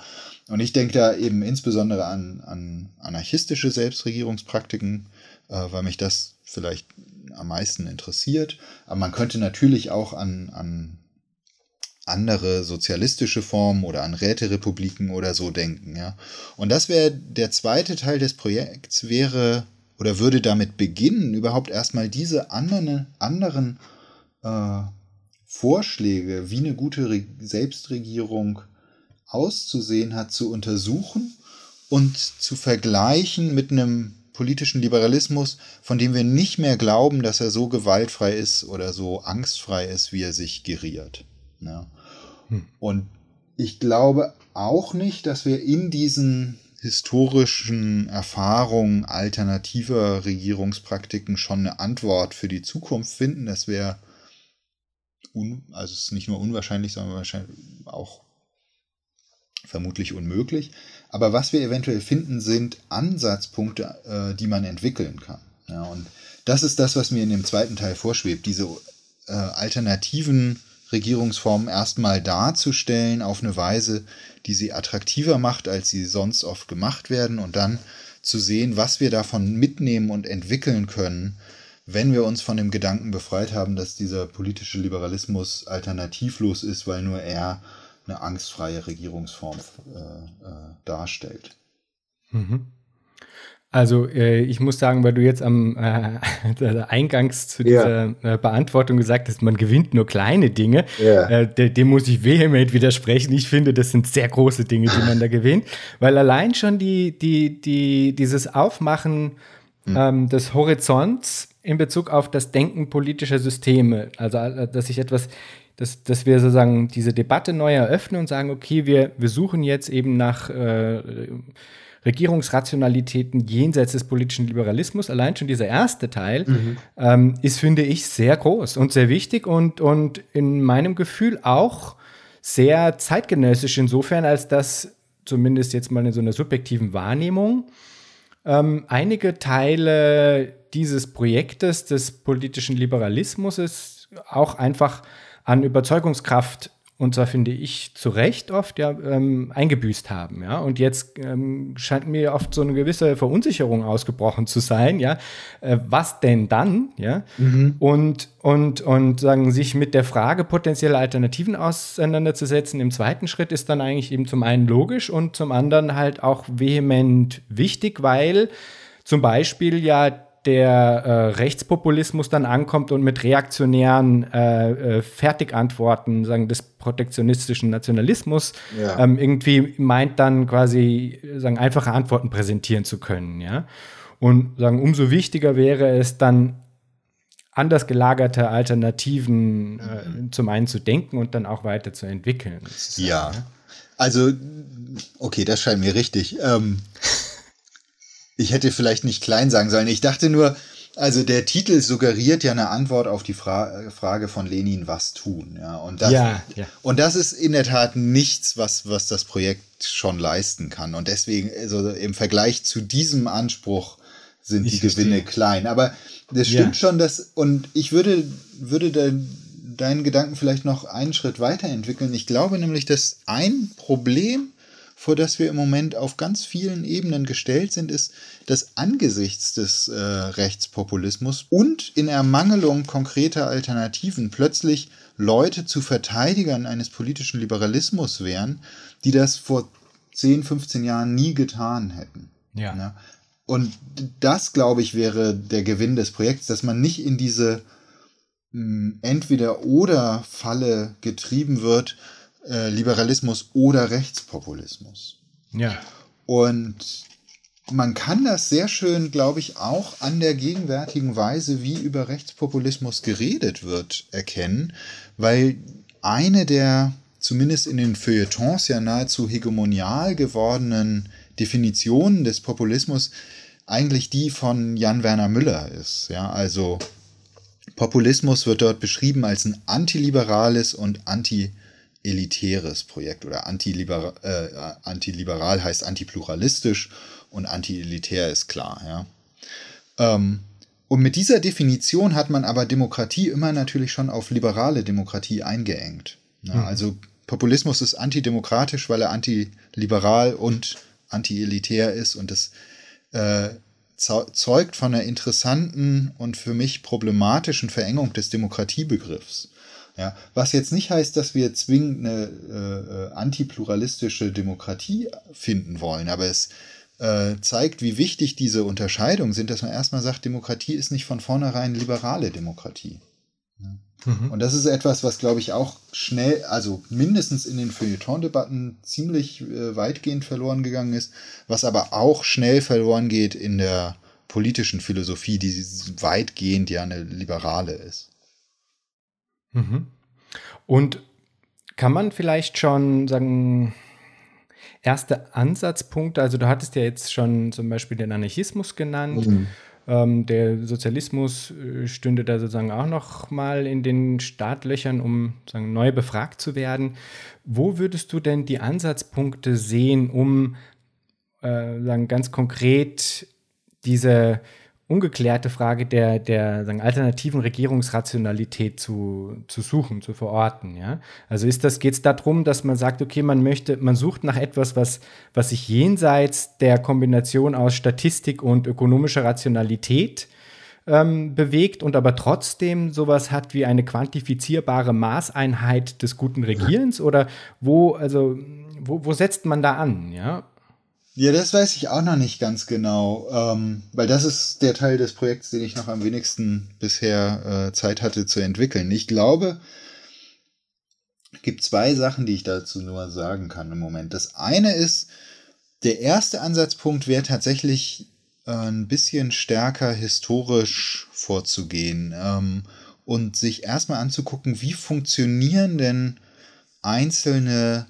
Und ich denke da eben insbesondere an, an anarchistische Selbstregierungspraktiken, äh, weil mich das vielleicht am meisten interessiert. Aber man könnte natürlich auch an, an andere sozialistische Formen oder an Räterepubliken oder so denken. Ja. Und das wäre der zweite Teil des Projekts, wäre oder würde damit beginnen, überhaupt erstmal diese anderen, anderen äh, Vorschläge, wie eine gute Re Selbstregierung auszusehen hat, zu untersuchen und zu vergleichen mit einem politischen Liberalismus, von dem wir nicht mehr glauben, dass er so gewaltfrei ist oder so angstfrei ist, wie er sich geriert. Ja. Hm. Und ich glaube auch nicht, dass wir in diesen historischen Erfahrungen alternativer Regierungspraktiken schon eine Antwort für die Zukunft finden. Das wäre, also es ist nicht nur unwahrscheinlich, sondern wahrscheinlich auch vermutlich unmöglich. Aber was wir eventuell finden, sind Ansatzpunkte, äh, die man entwickeln kann. Ja, und das ist das, was mir in dem zweiten Teil vorschwebt, diese äh, alternativen Regierungsformen erstmal darzustellen auf eine Weise, die sie attraktiver macht, als sie sonst oft gemacht werden und dann zu sehen, was wir davon mitnehmen und entwickeln können, wenn wir uns von dem Gedanken befreit haben, dass dieser politische Liberalismus alternativlos ist, weil nur er eine angstfreie Regierungsform äh, äh, darstellt. Mhm. Also äh, ich muss sagen, weil du jetzt am äh, Eingangs zu dieser ja. äh, Beantwortung gesagt hast, man gewinnt nur kleine Dinge, ja. äh, dem muss ich vehement widersprechen. Ich finde, das sind sehr große Dinge, die man da gewinnt, weil allein schon die, die, die, dieses Aufmachen hm. ähm, des Horizonts in Bezug auf das Denken politischer Systeme, also äh, dass ich etwas dass, dass wir sozusagen diese Debatte neu eröffnen und sagen, okay, wir, wir suchen jetzt eben nach äh, Regierungsrationalitäten jenseits des politischen Liberalismus. Allein schon dieser erste Teil mhm. ähm, ist, finde ich, sehr groß und sehr wichtig und, und in meinem Gefühl auch sehr zeitgenössisch insofern, als dass zumindest jetzt mal in so einer subjektiven Wahrnehmung ähm, einige Teile dieses Projektes des politischen Liberalismus auch einfach an Überzeugungskraft und zwar finde ich zu Recht oft ja ähm, eingebüßt haben, ja. Und jetzt ähm, scheint mir oft so eine gewisse Verunsicherung ausgebrochen zu sein, ja. Äh, was denn dann, ja? Mhm. Und und und sagen sich mit der Frage potenzielle Alternativen auseinanderzusetzen. Im zweiten Schritt ist dann eigentlich eben zum einen logisch und zum anderen halt auch vehement wichtig, weil zum Beispiel ja der äh, Rechtspopulismus dann ankommt und mit reaktionären äh, äh, Fertigantworten sagen des protektionistischen Nationalismus ja. ähm, irgendwie meint dann quasi sagen einfache Antworten präsentieren zu können, ja. Und sagen umso wichtiger wäre es dann anders gelagerte Alternativen mhm. zum einen zu denken und dann auch weiter zu entwickeln. Ja. Also, okay, das scheint mir richtig. Ähm, ich hätte vielleicht nicht klein sagen sollen. Ich dachte nur, also der Titel suggeriert ja eine Antwort auf die Fra Frage von Lenin, was tun. Ja, und das, ja, ja. und das ist in der Tat nichts, was, was das Projekt schon leisten kann. Und deswegen, also im Vergleich zu diesem Anspruch sind ich die verstehe. Gewinne klein. Aber das stimmt ja. schon, dass, und ich würde, würde da deinen Gedanken vielleicht noch einen Schritt weiterentwickeln. Ich glaube nämlich, dass ein Problem vor das wir im Moment auf ganz vielen Ebenen gestellt sind, ist, dass angesichts des äh, Rechtspopulismus und in Ermangelung konkreter Alternativen plötzlich Leute zu Verteidigern eines politischen Liberalismus wären, die das vor 10, 15 Jahren nie getan hätten. Ja. ja. Und das, glaube ich, wäre der Gewinn des Projekts, dass man nicht in diese hm, Entweder-Oder-Falle getrieben wird, äh, Liberalismus oder Rechtspopulismus. Ja. Und man kann das sehr schön, glaube ich, auch an der gegenwärtigen Weise, wie über Rechtspopulismus geredet wird, erkennen, weil eine der zumindest in den Feuilletons ja nahezu hegemonial gewordenen Definitionen des Populismus eigentlich die von Jan Werner Müller ist. Ja, also Populismus wird dort beschrieben als ein antiliberales und anti-elitäres Projekt oder antiliberal, äh, antiliberal heißt antipluralistisch und anti-elitär ist klar. Ja. Ähm, und mit dieser Definition hat man aber Demokratie immer natürlich schon auf liberale Demokratie eingeengt. Ja, mhm. Also Populismus ist antidemokratisch, weil er antiliberal und anti-elitär ist und das äh, zeugt von einer interessanten und für mich problematischen Verengung des Demokratiebegriffs. Ja, was jetzt nicht heißt, dass wir zwingend eine äh, äh antipluralistische Demokratie finden wollen, aber es äh, zeigt, wie wichtig diese Unterscheidungen sind, dass man erstmal sagt, Demokratie ist nicht von vornherein liberale Demokratie. Mhm. Und das ist etwas, was, glaube ich, auch schnell, also mindestens in den Feuilleton-Debatten ziemlich äh, weitgehend verloren gegangen ist, was aber auch schnell verloren geht in der politischen Philosophie, die weitgehend ja eine liberale ist. Mhm. Und kann man vielleicht schon sagen, erste Ansatzpunkte, also du hattest ja jetzt schon zum Beispiel den Anarchismus genannt. Mhm. Ähm, der Sozialismus äh, stünde da sozusagen auch noch mal in den Startlöchern, um sagen, neu befragt zu werden. Wo würdest du denn die Ansatzpunkte sehen, um äh, sagen, ganz konkret diese ungeklärte Frage der, der sagen, alternativen Regierungsrationalität zu, zu suchen, zu verorten. Ja? Also ist das, geht es darum, dass man sagt, okay, man möchte, man sucht nach etwas, was, was sich jenseits der Kombination aus Statistik und ökonomischer Rationalität ähm, bewegt und aber trotzdem sowas hat wie eine quantifizierbare Maßeinheit des guten Regierens? Oder wo, also, wo, wo setzt man da an? Ja? Ja, das weiß ich auch noch nicht ganz genau, ähm, weil das ist der Teil des Projekts, den ich noch am wenigsten bisher äh, Zeit hatte zu entwickeln. Ich glaube, es gibt zwei Sachen, die ich dazu nur sagen kann im Moment. Das eine ist, der erste Ansatzpunkt wäre tatsächlich äh, ein bisschen stärker historisch vorzugehen ähm, und sich erstmal anzugucken, wie funktionieren denn einzelne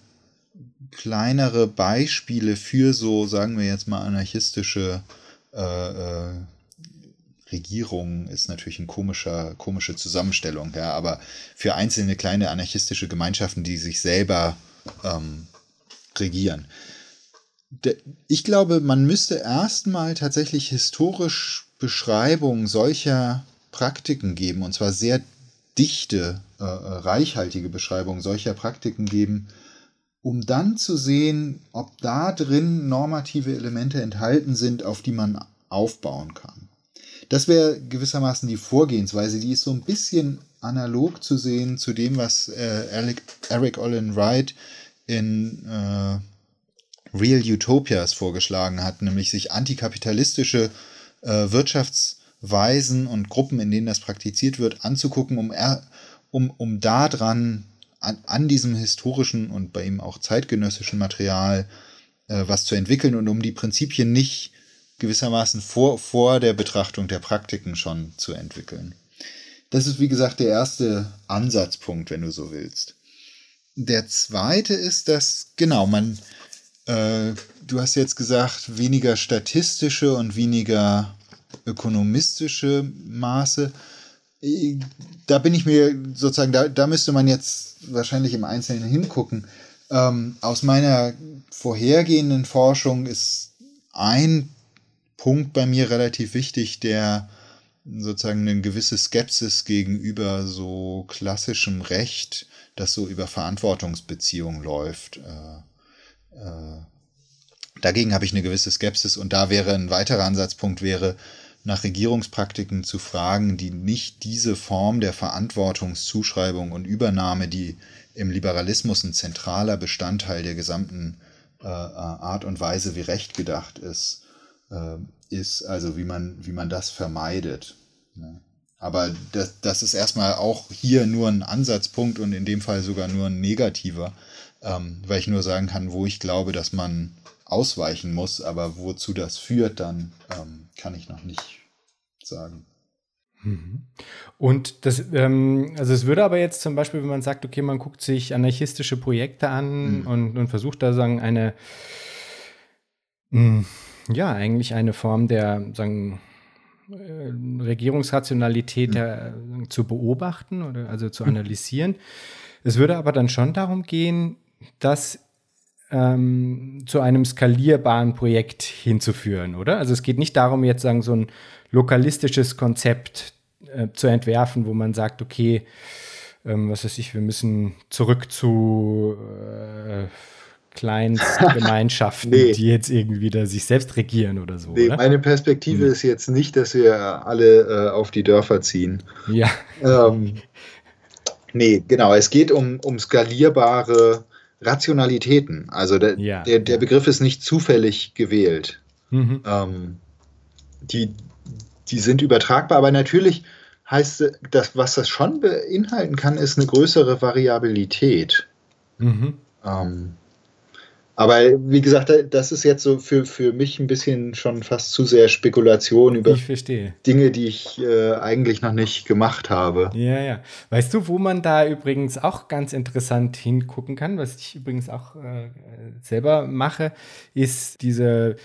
kleinere Beispiele für so, sagen wir jetzt mal, anarchistische äh, äh, Regierungen ist natürlich eine komischer, komische Zusammenstellung, ja, aber für einzelne kleine anarchistische Gemeinschaften, die sich selber ähm, regieren. Ich glaube, man müsste erstmal tatsächlich historisch Beschreibungen solcher Praktiken geben, und zwar sehr dichte, äh, reichhaltige Beschreibungen solcher Praktiken geben, um dann zu sehen, ob da drin normative Elemente enthalten sind, auf die man aufbauen kann. Das wäre gewissermaßen die Vorgehensweise, die ist so ein bisschen analog zu sehen zu dem, was äh, Eric, Olin Wright in äh, Real Utopias vorgeschlagen hat, nämlich sich antikapitalistische äh, Wirtschaftsweisen und Gruppen, in denen das praktiziert wird, anzugucken, um, er, um, um daran an, an diesem historischen und bei ihm auch zeitgenössischen Material äh, was zu entwickeln und um die Prinzipien nicht gewissermaßen vor, vor der Betrachtung der Praktiken schon zu entwickeln. Das ist, wie gesagt, der erste Ansatzpunkt, wenn du so willst. Der zweite ist, dass, genau, man, äh, du hast jetzt gesagt, weniger statistische und weniger ökonomistische Maße da bin ich mir sozusagen, da, da müsste man jetzt wahrscheinlich im Einzelnen hingucken. Ähm, aus meiner vorhergehenden Forschung ist ein Punkt bei mir relativ wichtig, der sozusagen eine gewisse Skepsis gegenüber so klassischem Recht, das so über Verantwortungsbeziehungen läuft. Äh, äh, dagegen habe ich eine gewisse Skepsis und da wäre ein weiterer Ansatzpunkt wäre, nach Regierungspraktiken zu fragen, die nicht diese Form der Verantwortungszuschreibung und Übernahme, die im Liberalismus ein zentraler Bestandteil der gesamten äh, Art und Weise, wie Recht gedacht ist, äh, ist, also wie man, wie man das vermeidet. Ne? Aber das, das ist erstmal auch hier nur ein Ansatzpunkt und in dem Fall sogar nur ein negativer, ähm, weil ich nur sagen kann, wo ich glaube, dass man ausweichen muss, aber wozu das führt, dann ähm, kann ich noch nicht sagen. Mhm. Und das, ähm, also es würde aber jetzt zum Beispiel, wenn man sagt, okay, man guckt sich anarchistische Projekte an mhm. und, und, versucht da sagen eine, mh, hm, ja, eigentlich eine Form der, sagen, äh, Regierungsrationalität mhm. zu beobachten oder also zu analysieren. Es würde aber dann schon darum gehen, das ähm, zu einem skalierbaren Projekt hinzuführen, oder? Also es geht nicht darum, jetzt sagen, so ein lokalistisches Konzept äh, zu entwerfen, wo man sagt, okay, ähm, was weiß ich, wir müssen zurück zu äh, Kleinstgemeinschaften, nee. die jetzt irgendwie da sich selbst regieren oder so. Nee, oder? meine Perspektive hm. ist jetzt nicht, dass wir alle äh, auf die Dörfer ziehen. Ja. Ähm, nee, genau. Es geht um, um skalierbare Rationalitäten. Also der, ja. der, der Begriff ist nicht zufällig gewählt. Mhm. Ähm, die, die sind übertragbar, aber natürlich heißt das, was das schon beinhalten kann, ist eine größere Variabilität. Mhm. Ähm, aber wie gesagt, das ist jetzt so für, für mich ein bisschen schon fast zu sehr Spekulation über Dinge, die ich äh, eigentlich noch nicht gemacht habe. Ja, ja. Weißt du, wo man da übrigens auch ganz interessant hingucken kann, was ich übrigens auch äh, selber mache, ist diese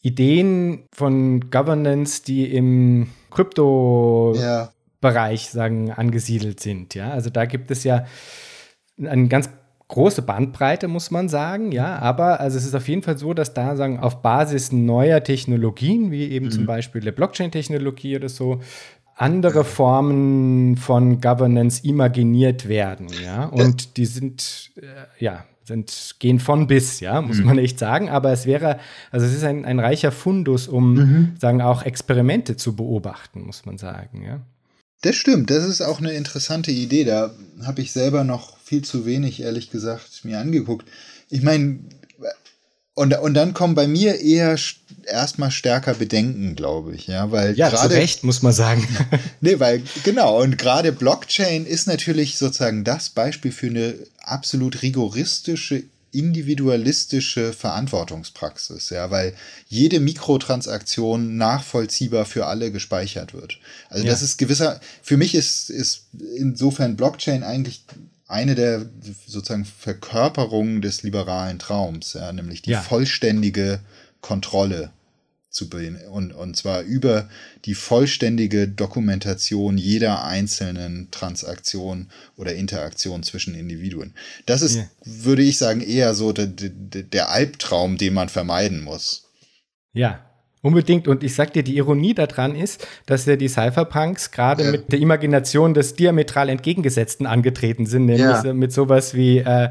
Ideen von Governance, die im Krypto-Bereich ja. sagen, angesiedelt sind. Ja, also da gibt es ja einen ganz große Bandbreite, muss man sagen, ja, aber also es ist auf jeden Fall so, dass da sagen, auf Basis neuer Technologien, wie eben mhm. zum Beispiel der Blockchain-Technologie oder so, andere Formen von Governance imaginiert werden, ja, und die sind, äh, ja, sind, gehen von bis, ja, muss mhm. man echt sagen. Aber es wäre, also es ist ein, ein reicher Fundus, um, mhm. sagen, auch Experimente zu beobachten, muss man sagen, ja. Das stimmt, das ist auch eine interessante Idee. Da habe ich selber noch viel zu wenig, ehrlich gesagt, mir angeguckt. Ich meine, und, und dann kommen bei mir eher erstmal stärker Bedenken, glaube ich, ja, weil ja, gerade Recht muss man sagen. nee, weil genau und gerade Blockchain ist natürlich sozusagen das Beispiel für eine absolut rigoristische individualistische Verantwortungspraxis, ja, weil jede Mikrotransaktion nachvollziehbar für alle gespeichert wird. Also ja. das ist gewisser, für mich ist, ist insofern Blockchain eigentlich eine der sozusagen Verkörperungen des liberalen Traums, ja, nämlich die ja. vollständige Kontrolle zu und, und zwar über die vollständige Dokumentation jeder einzelnen Transaktion oder Interaktion zwischen Individuen. Das ist, ja. würde ich sagen, eher so der, der, der Albtraum, den man vermeiden muss. Ja, Unbedingt. Und ich sag dir, die Ironie daran ist, dass ja die Cypherpunks gerade ja. mit der Imagination des diametral entgegengesetzten angetreten sind, nämlich ja. mit sowas wie äh,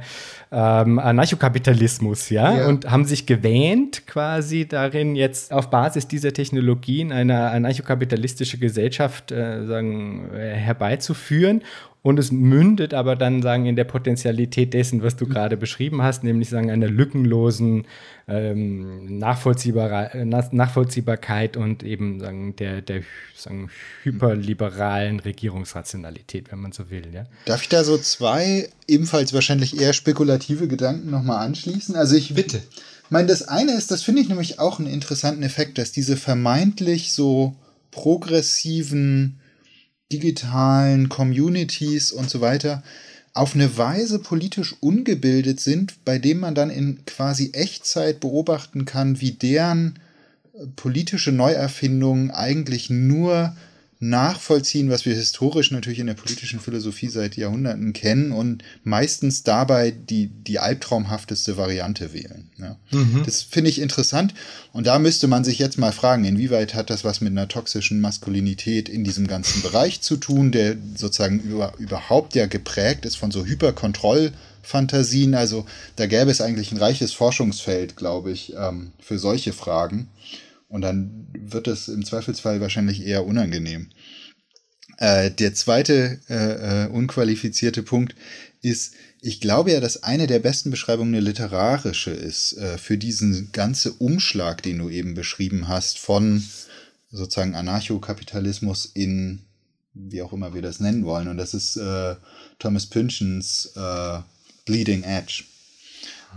ähm, Anarchokapitalismus, ja? ja, und haben sich gewähnt, quasi darin jetzt auf Basis dieser Technologien eine anarchokapitalistische Gesellschaft äh, sagen, äh, herbeizuführen und es mündet aber dann sagen in der Potentialität dessen, was du gerade beschrieben hast, nämlich sagen einer lückenlosen ähm, Nachvollziehbar Nachvollziehbarkeit und eben sagen der der sagen, hyperliberalen Regierungsrationalität, wenn man so will. Ja? Darf ich da so zwei ebenfalls wahrscheinlich eher spekulative Gedanken nochmal anschließen? Also ich bitte. Ich meine, das eine ist, das finde ich nämlich auch einen interessanten Effekt, dass diese vermeintlich so progressiven digitalen Communities und so weiter auf eine Weise politisch ungebildet sind, bei dem man dann in quasi Echtzeit beobachten kann, wie deren äh, politische Neuerfindungen eigentlich nur nachvollziehen, was wir historisch natürlich in der politischen Philosophie seit Jahrhunderten kennen und meistens dabei die, die albtraumhafteste Variante wählen. Ja. Mhm. Das finde ich interessant und da müsste man sich jetzt mal fragen, inwieweit hat das was mit einer toxischen Maskulinität in diesem ganzen Bereich zu tun, der sozusagen über, überhaupt ja geprägt ist von so Hyperkontrollfantasien. Also da gäbe es eigentlich ein reiches Forschungsfeld, glaube ich, ähm, für solche Fragen. Und dann wird es im Zweifelsfall wahrscheinlich eher unangenehm. Äh, der zweite äh, äh, unqualifizierte Punkt ist, ich glaube ja, dass eine der besten Beschreibungen eine literarische ist äh, für diesen ganzen Umschlag, den du eben beschrieben hast, von sozusagen Anarchokapitalismus in, wie auch immer wir das nennen wollen. Und das ist äh, Thomas Pynchons äh, Bleeding Edge.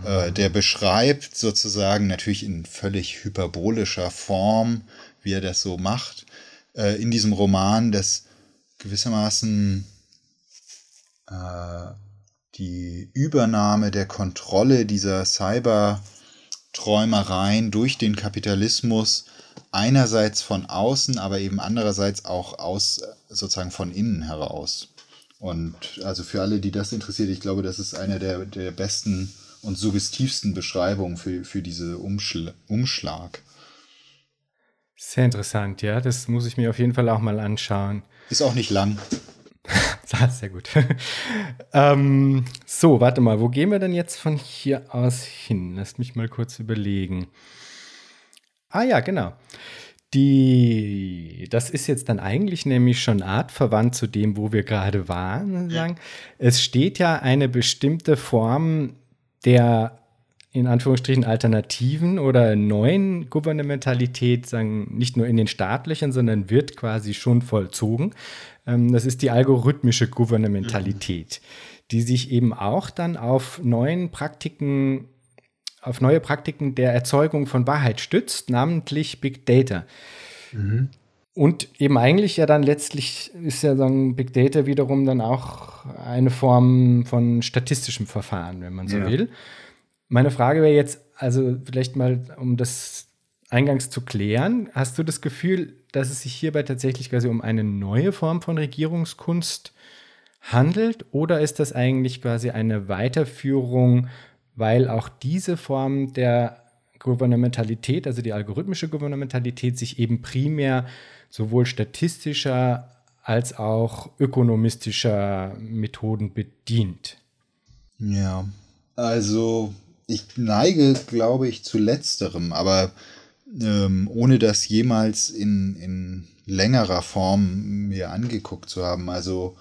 Äh, der beschreibt sozusagen natürlich in völlig hyperbolischer Form, wie er das so macht, äh, in diesem Roman, dass gewissermaßen äh, die Übernahme der Kontrolle dieser Cyber-Träumereien durch den Kapitalismus einerseits von außen, aber eben andererseits auch aus sozusagen von innen heraus. Und also für alle, die das interessiert, ich glaube, das ist eine der, der besten und suggestivsten Beschreibungen für, für diese Umschl Umschlag. Sehr interessant, ja. Das muss ich mir auf jeden Fall auch mal anschauen. Ist auch nicht lang. Sehr gut. ähm, so, warte mal, wo gehen wir denn jetzt von hier aus hin? Lasst mich mal kurz überlegen. Ah ja, genau. Die, das ist jetzt dann eigentlich nämlich schon artverwandt zu dem, wo wir gerade waren. Sagen. Es steht ja eine bestimmte Form der in Anführungsstrichen Alternativen oder neuen Gouvernementalität, sagen, nicht nur in den staatlichen, sondern wird quasi schon vollzogen. Ähm, das ist die algorithmische Gouvernementalität, mhm. die sich eben auch dann auf neuen Praktiken, auf neue Praktiken der Erzeugung von Wahrheit stützt, namentlich Big Data. Mhm. Und eben eigentlich ja dann letztlich ist ja dann Big Data wiederum dann auch eine Form von statistischem Verfahren, wenn man so ja. will. Meine Frage wäre jetzt, also vielleicht mal, um das eingangs zu klären, hast du das Gefühl, dass es sich hierbei tatsächlich quasi um eine neue Form von Regierungskunst handelt oder ist das eigentlich quasi eine Weiterführung, weil auch diese Form der Gouvernementalität, also die algorithmische Gouvernementalität, sich eben primär sowohl statistischer als auch ökonomistischer Methoden bedient? Ja, also ich neige, glaube ich, zu letzterem, aber ähm, ohne das jemals in, in längerer Form mir angeguckt zu haben. Also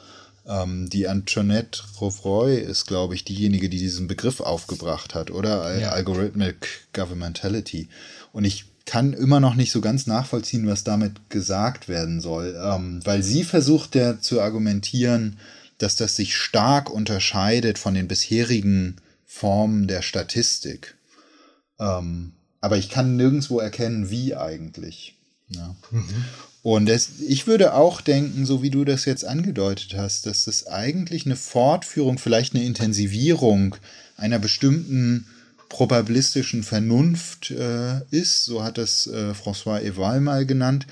ähm, die Antoinette Rouvroy ist, glaube ich, diejenige, die diesen Begriff aufgebracht hat, oder? Ja. Algorithmic Governmentality. Und ich kann immer noch nicht so ganz nachvollziehen, was damit gesagt werden soll, ähm, weil sie versucht ja zu argumentieren, dass das sich stark unterscheidet von den bisherigen Form der Statistik. Ähm, aber ich kann nirgendwo erkennen, wie eigentlich. Ja. Mhm. Und das, ich würde auch denken, so wie du das jetzt angedeutet hast, dass das eigentlich eine Fortführung, vielleicht eine Intensivierung einer bestimmten probabilistischen Vernunft äh, ist. So hat das äh, François Eval mal genannt.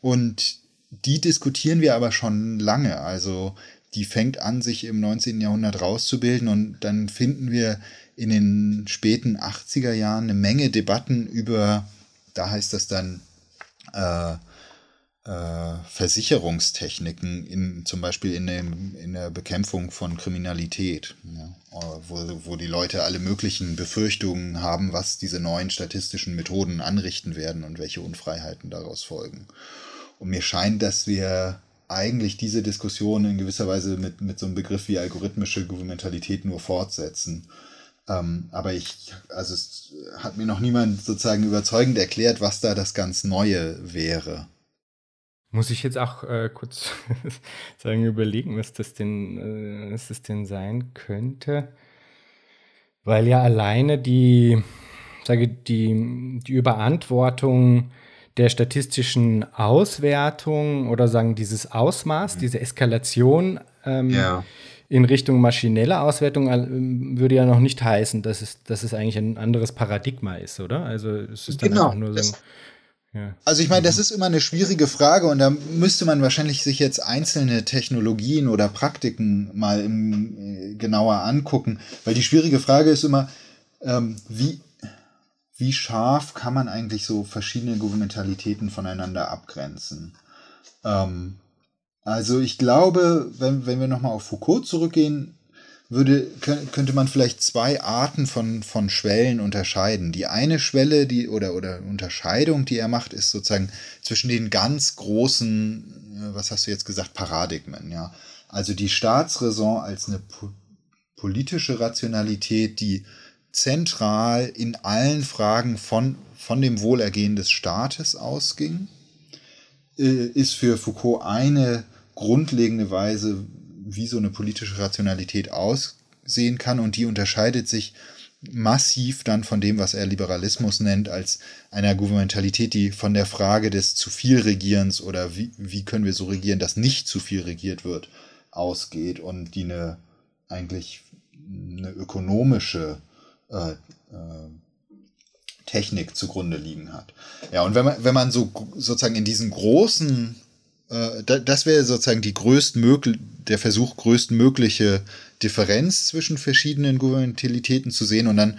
Und die diskutieren wir aber schon lange. Also die fängt an, sich im 19. Jahrhundert rauszubilden und dann finden wir in den späten 80er Jahren eine Menge Debatten über, da heißt das dann, äh, äh, Versicherungstechniken, in, zum Beispiel in, dem, in der Bekämpfung von Kriminalität, ja, wo, wo die Leute alle möglichen Befürchtungen haben, was diese neuen statistischen Methoden anrichten werden und welche Unfreiheiten daraus folgen. Und mir scheint, dass wir eigentlich diese Diskussion in gewisser Weise mit, mit so einem Begriff wie algorithmische Gouvernementalität nur fortsetzen. Ähm, aber ich, also es hat mir noch niemand sozusagen überzeugend erklärt, was da das ganz Neue wäre. Muss ich jetzt auch äh, kurz sagen, überlegen, was das denn, äh, was das denn sein könnte? Weil ja alleine die, sage die, die Überantwortung der statistischen Auswertung oder sagen dieses Ausmaß, mhm. diese Eskalation ähm, ja. in Richtung maschinelle Auswertung äh, würde ja noch nicht heißen, dass es, dass es eigentlich ein anderes Paradigma ist, oder? Also es ist dann genau. einfach nur so. Also ich meine, das ist immer eine schwierige Frage und da müsste man wahrscheinlich sich jetzt einzelne Technologien oder Praktiken mal im, äh, genauer angucken, weil die schwierige Frage ist immer, ähm, wie, wie scharf kann man eigentlich so verschiedene Gouvernementalitäten voneinander abgrenzen? Ähm, also ich glaube, wenn, wenn wir nochmal auf Foucault zurückgehen, würde, könnte man vielleicht zwei Arten von, von Schwellen unterscheiden. Die eine Schwelle, die oder, oder Unterscheidung, die er macht, ist sozusagen zwischen den ganz großen, äh, was hast du jetzt gesagt, Paradigmen, ja. Also die Staatsräson als eine po politische Rationalität, die zentral in allen Fragen von, von dem Wohlergehen des Staates ausging, äh, ist für Foucault eine grundlegende Weise, wie so eine politische Rationalität aussehen kann und die unterscheidet sich massiv dann von dem, was er Liberalismus nennt, als einer Gouvernementalität, die von der Frage des zu viel Regierens oder wie, wie können wir so regieren, dass nicht zu viel regiert wird, ausgeht und die eine eigentlich eine ökonomische äh, äh, Technik zugrunde liegen hat. Ja, und wenn man, wenn man so sozusagen in diesen großen äh, das wäre sozusagen die größtmögliche, der Versuch, größtmögliche Differenz zwischen verschiedenen Gouvernementalitäten zu sehen und dann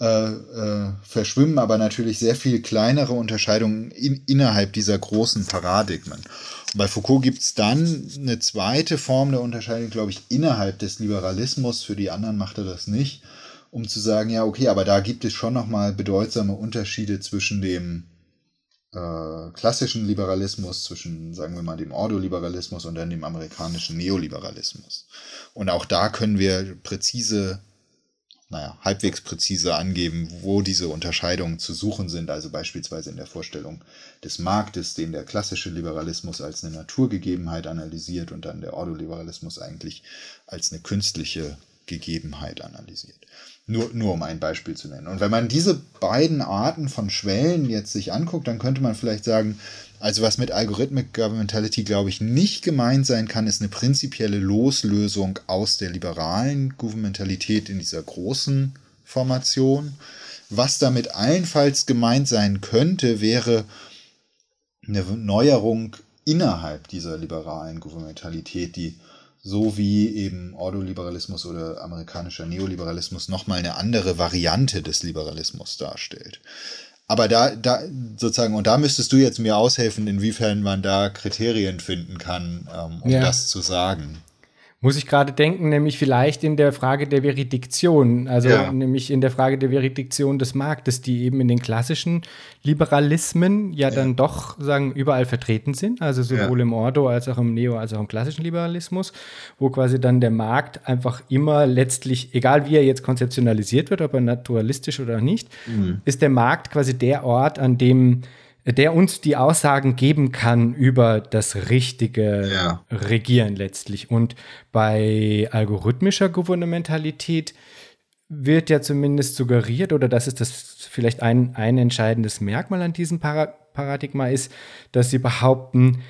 äh, äh, verschwimmen aber natürlich sehr viel kleinere Unterscheidungen in, innerhalb dieser großen Paradigmen. Und bei Foucault gibt es dann eine zweite Form der Unterscheidung, glaube ich, innerhalb des Liberalismus. Für die anderen macht er das nicht, um zu sagen, ja, okay, aber da gibt es schon nochmal bedeutsame Unterschiede zwischen dem äh, klassischen Liberalismus, zwischen, sagen wir mal, dem Ordoliberalismus und dann dem amerikanischen Neoliberalismus. Und auch da können wir präzise, naja, halbwegs präzise angeben, wo diese Unterscheidungen zu suchen sind. Also beispielsweise in der Vorstellung des Marktes, den der klassische Liberalismus als eine Naturgegebenheit analysiert und dann der Ordoliberalismus eigentlich als eine künstliche Gegebenheit analysiert. Nur, nur um ein Beispiel zu nennen. Und wenn man diese beiden Arten von Schwellen jetzt sich anguckt, dann könnte man vielleicht sagen, also was mit Algorithmic Governmentality, glaube ich, nicht gemeint sein kann, ist eine prinzipielle Loslösung aus der liberalen Gouvernementalität in dieser großen Formation. Was damit allenfalls gemeint sein könnte, wäre eine Neuerung innerhalb dieser liberalen Gouvernementalität, die so wie eben Ordoliberalismus oder amerikanischer Neoliberalismus nochmal eine andere Variante des Liberalismus darstellt. Aber da, da sozusagen, und da müsstest du jetzt mir aushelfen, inwiefern man da Kriterien finden kann, ähm, um ja. das zu sagen. Muss ich gerade denken, nämlich vielleicht in der Frage der Veridiktion, also ja. nämlich in der Frage der Veridiktion des Marktes, die eben in den klassischen Liberalismen ja, ja. dann doch sagen überall vertreten sind, also sowohl ja. im Ordo als auch im Neo als auch im klassischen Liberalismus, wo quasi dann der Markt einfach immer letztlich, egal wie er jetzt konzeptionalisiert wird, ob er naturalistisch oder nicht, mhm. ist der Markt quasi der Ort, an dem der uns die Aussagen geben kann über das richtige ja. Regieren letztlich. Und bei algorithmischer Gouvernementalität wird ja zumindest suggeriert, oder das ist das vielleicht ein, ein entscheidendes Merkmal an diesem Paradigma ist, dass sie behaupten,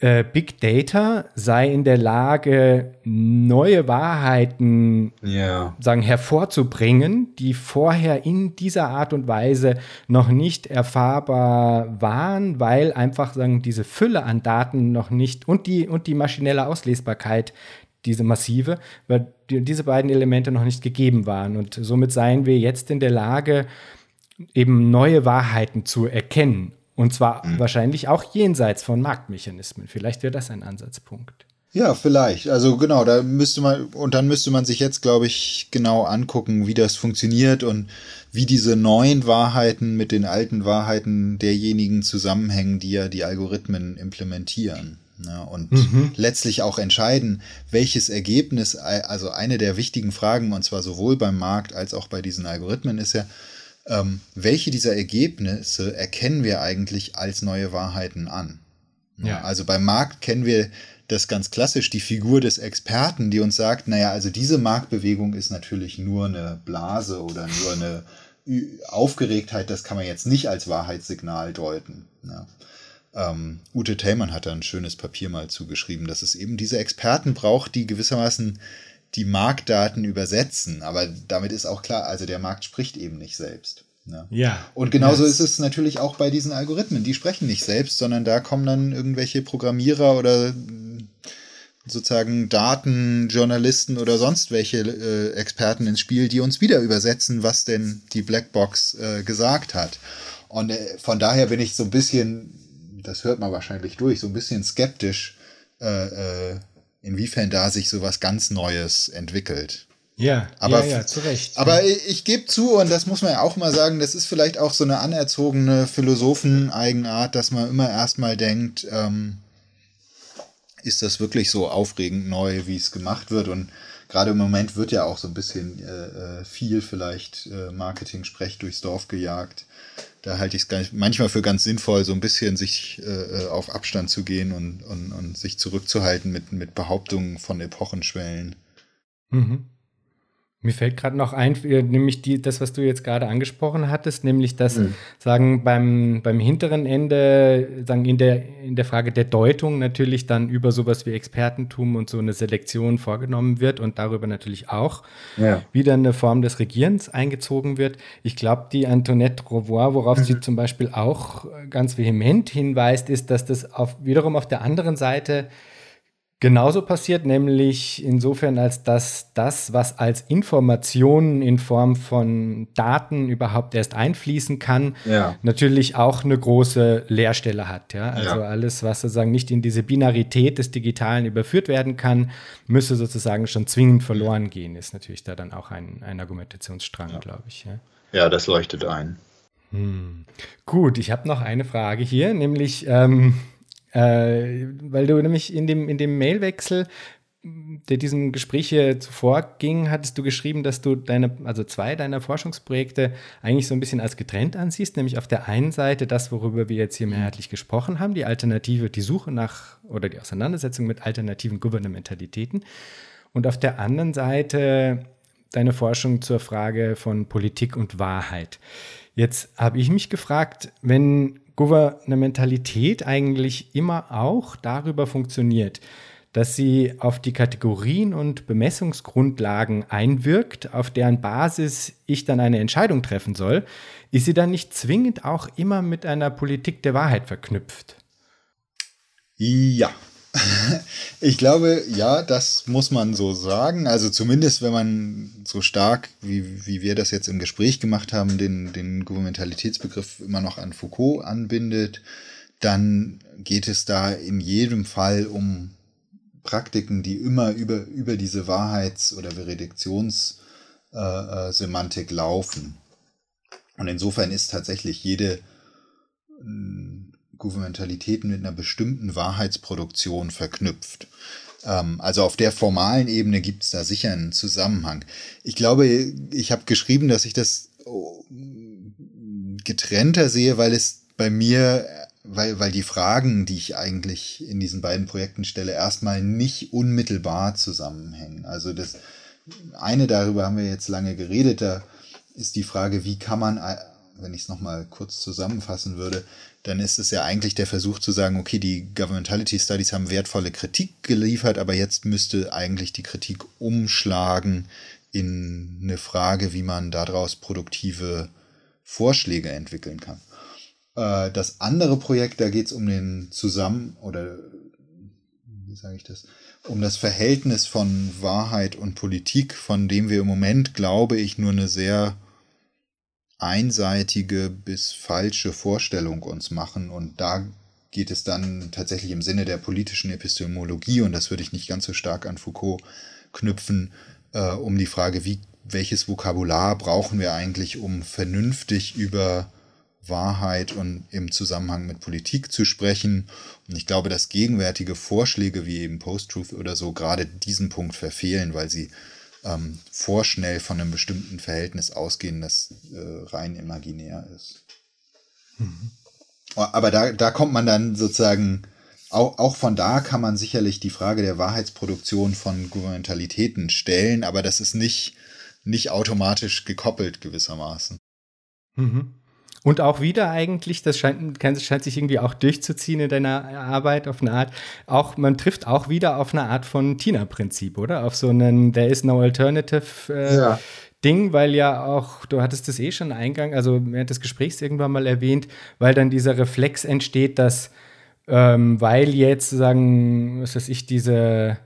äh, Big Data sei in der Lage, neue Wahrheiten yeah. sagen, hervorzubringen, die vorher in dieser Art und Weise noch nicht erfahrbar waren, weil einfach sagen, diese Fülle an Daten noch nicht und die, und die maschinelle Auslesbarkeit, diese massive, weil die, diese beiden Elemente noch nicht gegeben waren. Und somit seien wir jetzt in der Lage, eben neue Wahrheiten zu erkennen und zwar mhm. wahrscheinlich auch jenseits von Marktmechanismen. Vielleicht wäre das ein Ansatzpunkt. Ja, vielleicht. Also genau, da müsste man, und dann müsste man sich jetzt, glaube ich, genau angucken, wie das funktioniert und wie diese neuen Wahrheiten mit den alten Wahrheiten derjenigen zusammenhängen, die ja die Algorithmen implementieren. Ja, und mhm. letztlich auch entscheiden, welches Ergebnis, also eine der wichtigen Fragen, und zwar sowohl beim Markt als auch bei diesen Algorithmen, ist ja, ähm, welche dieser Ergebnisse erkennen wir eigentlich als neue Wahrheiten an? Ja. Also beim Markt kennen wir das ganz klassisch, die Figur des Experten, die uns sagt, naja, also diese Marktbewegung ist natürlich nur eine Blase oder nur eine Aufgeregtheit, das kann man jetzt nicht als Wahrheitssignal deuten. Ja. Ähm, Ute Thälmann hat da ein schönes Papier mal zugeschrieben, dass es eben diese Experten braucht, die gewissermaßen die Marktdaten übersetzen. Aber damit ist auch klar, also der Markt spricht eben nicht selbst. Ne? Ja. Und genauso yes. ist es natürlich auch bei diesen Algorithmen. Die sprechen nicht selbst, sondern da kommen dann irgendwelche Programmierer oder sozusagen Datenjournalisten oder sonst welche äh, Experten ins Spiel, die uns wieder übersetzen, was denn die Blackbox äh, gesagt hat. Und äh, von daher bin ich so ein bisschen, das hört man wahrscheinlich durch, so ein bisschen skeptisch, äh, äh, inwiefern da sich so was ganz Neues entwickelt. Ja, aber, ja, ja, zu Recht. Aber ich, ich gebe zu, und das muss man ja auch mal sagen, das ist vielleicht auch so eine anerzogene Philosopheneigenart, dass man immer erstmal denkt, ähm, ist das wirklich so aufregend neu, wie es gemacht wird? Und gerade im Moment wird ja auch so ein bisschen äh, äh viel vielleicht äh, Marketing-Sprech durchs Dorf gejagt. Da halte ich es manchmal für ganz sinnvoll, so ein bisschen sich äh, äh, auf Abstand zu gehen und, und, und sich zurückzuhalten mit, mit Behauptungen von Epochenschwellen. Mhm. Mir fällt gerade noch ein, äh, nämlich die, das, was du jetzt gerade angesprochen hattest, nämlich dass, mhm. sagen, beim, beim hinteren Ende, sagen, in der, in der Frage der Deutung natürlich dann über sowas wie Expertentum und so eine Selektion vorgenommen wird und darüber natürlich auch ja. wieder eine Form des Regierens eingezogen wird. Ich glaube, die Antoinette Revoir, worauf mhm. sie zum Beispiel auch ganz vehement hinweist, ist, dass das auf, wiederum auf der anderen Seite genauso passiert, nämlich insofern, als dass das, was als Information in Form von Daten überhaupt erst einfließen kann, ja. natürlich auch eine große Leerstelle hat. Ja? Also ja. alles, was sozusagen nicht in diese Binarität des Digitalen überführt werden kann, müsse sozusagen schon zwingend verloren gehen, ist natürlich da dann auch ein, ein Argumentationsstrang, glaube ich. Ja? ja, das leuchtet ein. Hm. Gut, ich habe noch eine Frage hier, nämlich ähm, äh, weil du nämlich in dem, in dem Mailwechsel, der diesem Gespräch hier zuvor ging, hattest du geschrieben, dass du deine, also zwei deiner Forschungsprojekte eigentlich so ein bisschen als getrennt ansiehst, nämlich auf der einen Seite das, worüber wir jetzt hier mehrheitlich gesprochen haben, die Alternative, die Suche nach oder die Auseinandersetzung mit alternativen Gouvernementalitäten und auf der anderen Seite deine Forschung zur Frage von Politik und Wahrheit. Jetzt habe ich mich gefragt, wenn Gouvernementalität eigentlich immer auch darüber funktioniert, dass sie auf die Kategorien und Bemessungsgrundlagen einwirkt, auf deren Basis ich dann eine Entscheidung treffen soll, ist sie dann nicht zwingend auch immer mit einer Politik der Wahrheit verknüpft. Ja, ich glaube, ja, das muss man so sagen. Also zumindest, wenn man so stark, wie, wie wir das jetzt im Gespräch gemacht haben, den, den Gouvernementalitätsbegriff immer noch an Foucault anbindet, dann geht es da in jedem Fall um Praktiken, die immer über, über diese Wahrheits- oder Verediktionssemantik äh, äh laufen. Und insofern ist tatsächlich jede Gouvernementalitäten mit einer bestimmten Wahrheitsproduktion verknüpft. Ähm, also auf der formalen Ebene gibt es da sicher einen Zusammenhang. Ich glaube, ich habe geschrieben, dass ich das oh, getrennter sehe, weil es bei mir, weil, weil die Fragen, die ich eigentlich in diesen beiden Projekten stelle, erstmal nicht unmittelbar zusammenhängen. Also das eine, darüber haben wir jetzt lange geredet, da ist die Frage, wie kann man, wenn ich es nochmal kurz zusammenfassen würde, dann ist es ja eigentlich der Versuch zu sagen, okay, die Governmentality Studies haben wertvolle Kritik geliefert, aber jetzt müsste eigentlich die Kritik umschlagen in eine Frage, wie man daraus produktive Vorschläge entwickeln kann. Äh, das andere Projekt, da geht es um den Zusammen- oder wie sage ich das, um das Verhältnis von Wahrheit und Politik, von dem wir im Moment, glaube ich, nur eine sehr einseitige bis falsche Vorstellung uns machen. Und da geht es dann tatsächlich im Sinne der politischen Epistemologie, und das würde ich nicht ganz so stark an Foucault knüpfen, äh, um die Frage, wie, welches Vokabular brauchen wir eigentlich, um vernünftig über Wahrheit und im Zusammenhang mit Politik zu sprechen. Und ich glaube, dass gegenwärtige Vorschläge wie eben Post-Truth oder so gerade diesen Punkt verfehlen, weil sie ähm, vorschnell von einem bestimmten Verhältnis ausgehen, das äh, rein imaginär ist. Mhm. Aber da, da kommt man dann sozusagen, auch, auch von da kann man sicherlich die Frage der Wahrheitsproduktion von Gouvernementalitäten stellen, aber das ist nicht, nicht automatisch gekoppelt gewissermaßen. Mhm. Und auch wieder eigentlich, das scheint, scheint sich irgendwie auch durchzuziehen in deiner Arbeit auf eine Art, auch, man trifft auch wieder auf eine Art von Tina-Prinzip, oder? Auf so einen There is no alternative äh, ja. Ding, weil ja auch, du hattest das eh schon Eingang, also während des Gesprächs irgendwann mal erwähnt, weil dann dieser Reflex entsteht, dass, ähm, weil jetzt sagen, was weiß ich, diese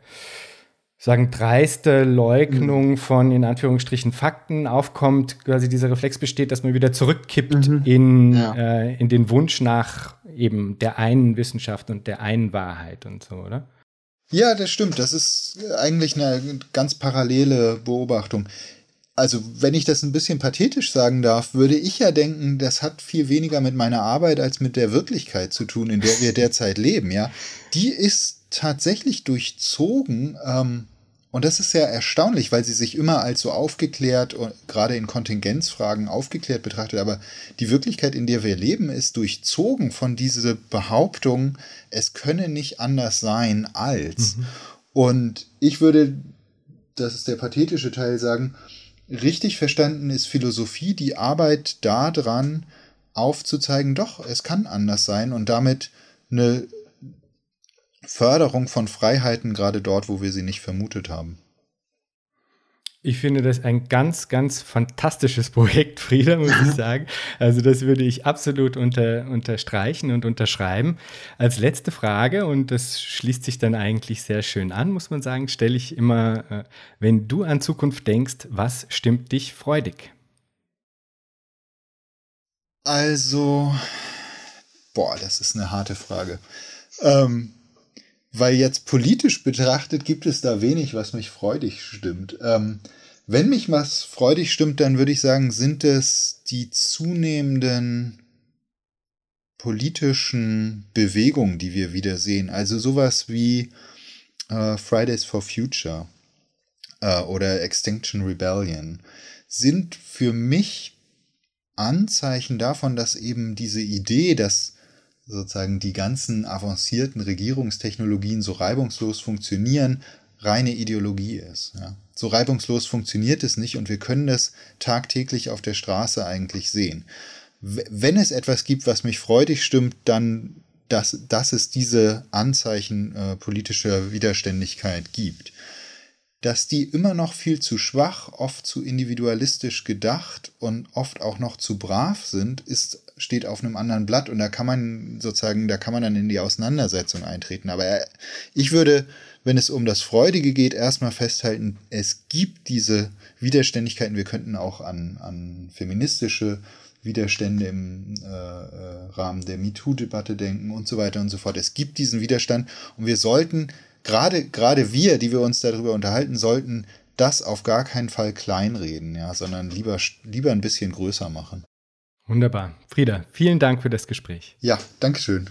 sagen, dreiste Leugnung mhm. von in Anführungsstrichen Fakten aufkommt, quasi dieser Reflex besteht, dass man wieder zurückkippt mhm. in, ja. äh, in den Wunsch nach eben der einen Wissenschaft und der einen Wahrheit und so, oder? Ja, das stimmt. Das ist eigentlich eine ganz parallele Beobachtung. Also, wenn ich das ein bisschen pathetisch sagen darf, würde ich ja denken, das hat viel weniger mit meiner Arbeit als mit der Wirklichkeit zu tun, in der wir derzeit leben, ja. Die ist tatsächlich durchzogen ähm, und das ist sehr erstaunlich, weil sie sich immer als so aufgeklärt und gerade in Kontingenzfragen aufgeklärt betrachtet. Aber die Wirklichkeit, in der wir leben, ist durchzogen von dieser Behauptung, es könne nicht anders sein als. Mhm. Und ich würde, das ist der pathetische Teil, sagen, richtig verstanden ist Philosophie die Arbeit daran, aufzuzeigen, doch, es kann anders sein und damit eine Förderung von Freiheiten gerade dort, wo wir sie nicht vermutet haben. Ich finde das ein ganz, ganz fantastisches Projekt, Frieda, muss ich sagen. Also das würde ich absolut unter, unterstreichen und unterschreiben. Als letzte Frage, und das schließt sich dann eigentlich sehr schön an, muss man sagen, stelle ich immer, äh, wenn du an Zukunft denkst, was stimmt dich freudig? Also, boah, das ist eine harte Frage. Ähm, weil jetzt politisch betrachtet gibt es da wenig, was mich freudig stimmt. Ähm, wenn mich was freudig stimmt, dann würde ich sagen, sind es die zunehmenden politischen Bewegungen, die wir wieder sehen. Also sowas wie äh, Fridays for Future äh, oder Extinction Rebellion sind für mich Anzeichen davon, dass eben diese Idee, dass sozusagen die ganzen avancierten Regierungstechnologien so reibungslos funktionieren, reine Ideologie ist. Ja. So reibungslos funktioniert es nicht und wir können das tagtäglich auf der Straße eigentlich sehen. Wenn es etwas gibt, was mich freudig stimmt, dann, dass, dass es diese Anzeichen äh, politischer Widerständigkeit gibt. Dass die immer noch viel zu schwach, oft zu individualistisch gedacht und oft auch noch zu brav sind, ist steht auf einem anderen Blatt und da kann man sozusagen, da kann man dann in die Auseinandersetzung eintreten. Aber ich würde, wenn es um das Freudige geht, erstmal festhalten, es gibt diese Widerständigkeiten. Wir könnten auch an, an feministische Widerstände im äh, äh Rahmen der MeToo-Debatte denken und so weiter und so fort. Es gibt diesen Widerstand und wir sollten, gerade, gerade wir, die wir uns darüber unterhalten, sollten das auf gar keinen Fall kleinreden, ja, sondern lieber, lieber ein bisschen größer machen. Wunderbar. Frieda, vielen Dank für das Gespräch. Ja, Dankeschön.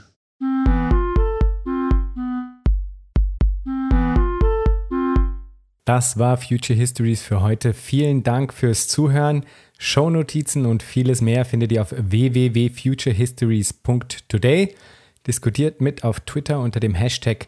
Das war Future Histories für heute. Vielen Dank fürs Zuhören. Shownotizen und vieles mehr findet ihr auf www.futurehistories.today. Diskutiert mit auf Twitter unter dem Hashtag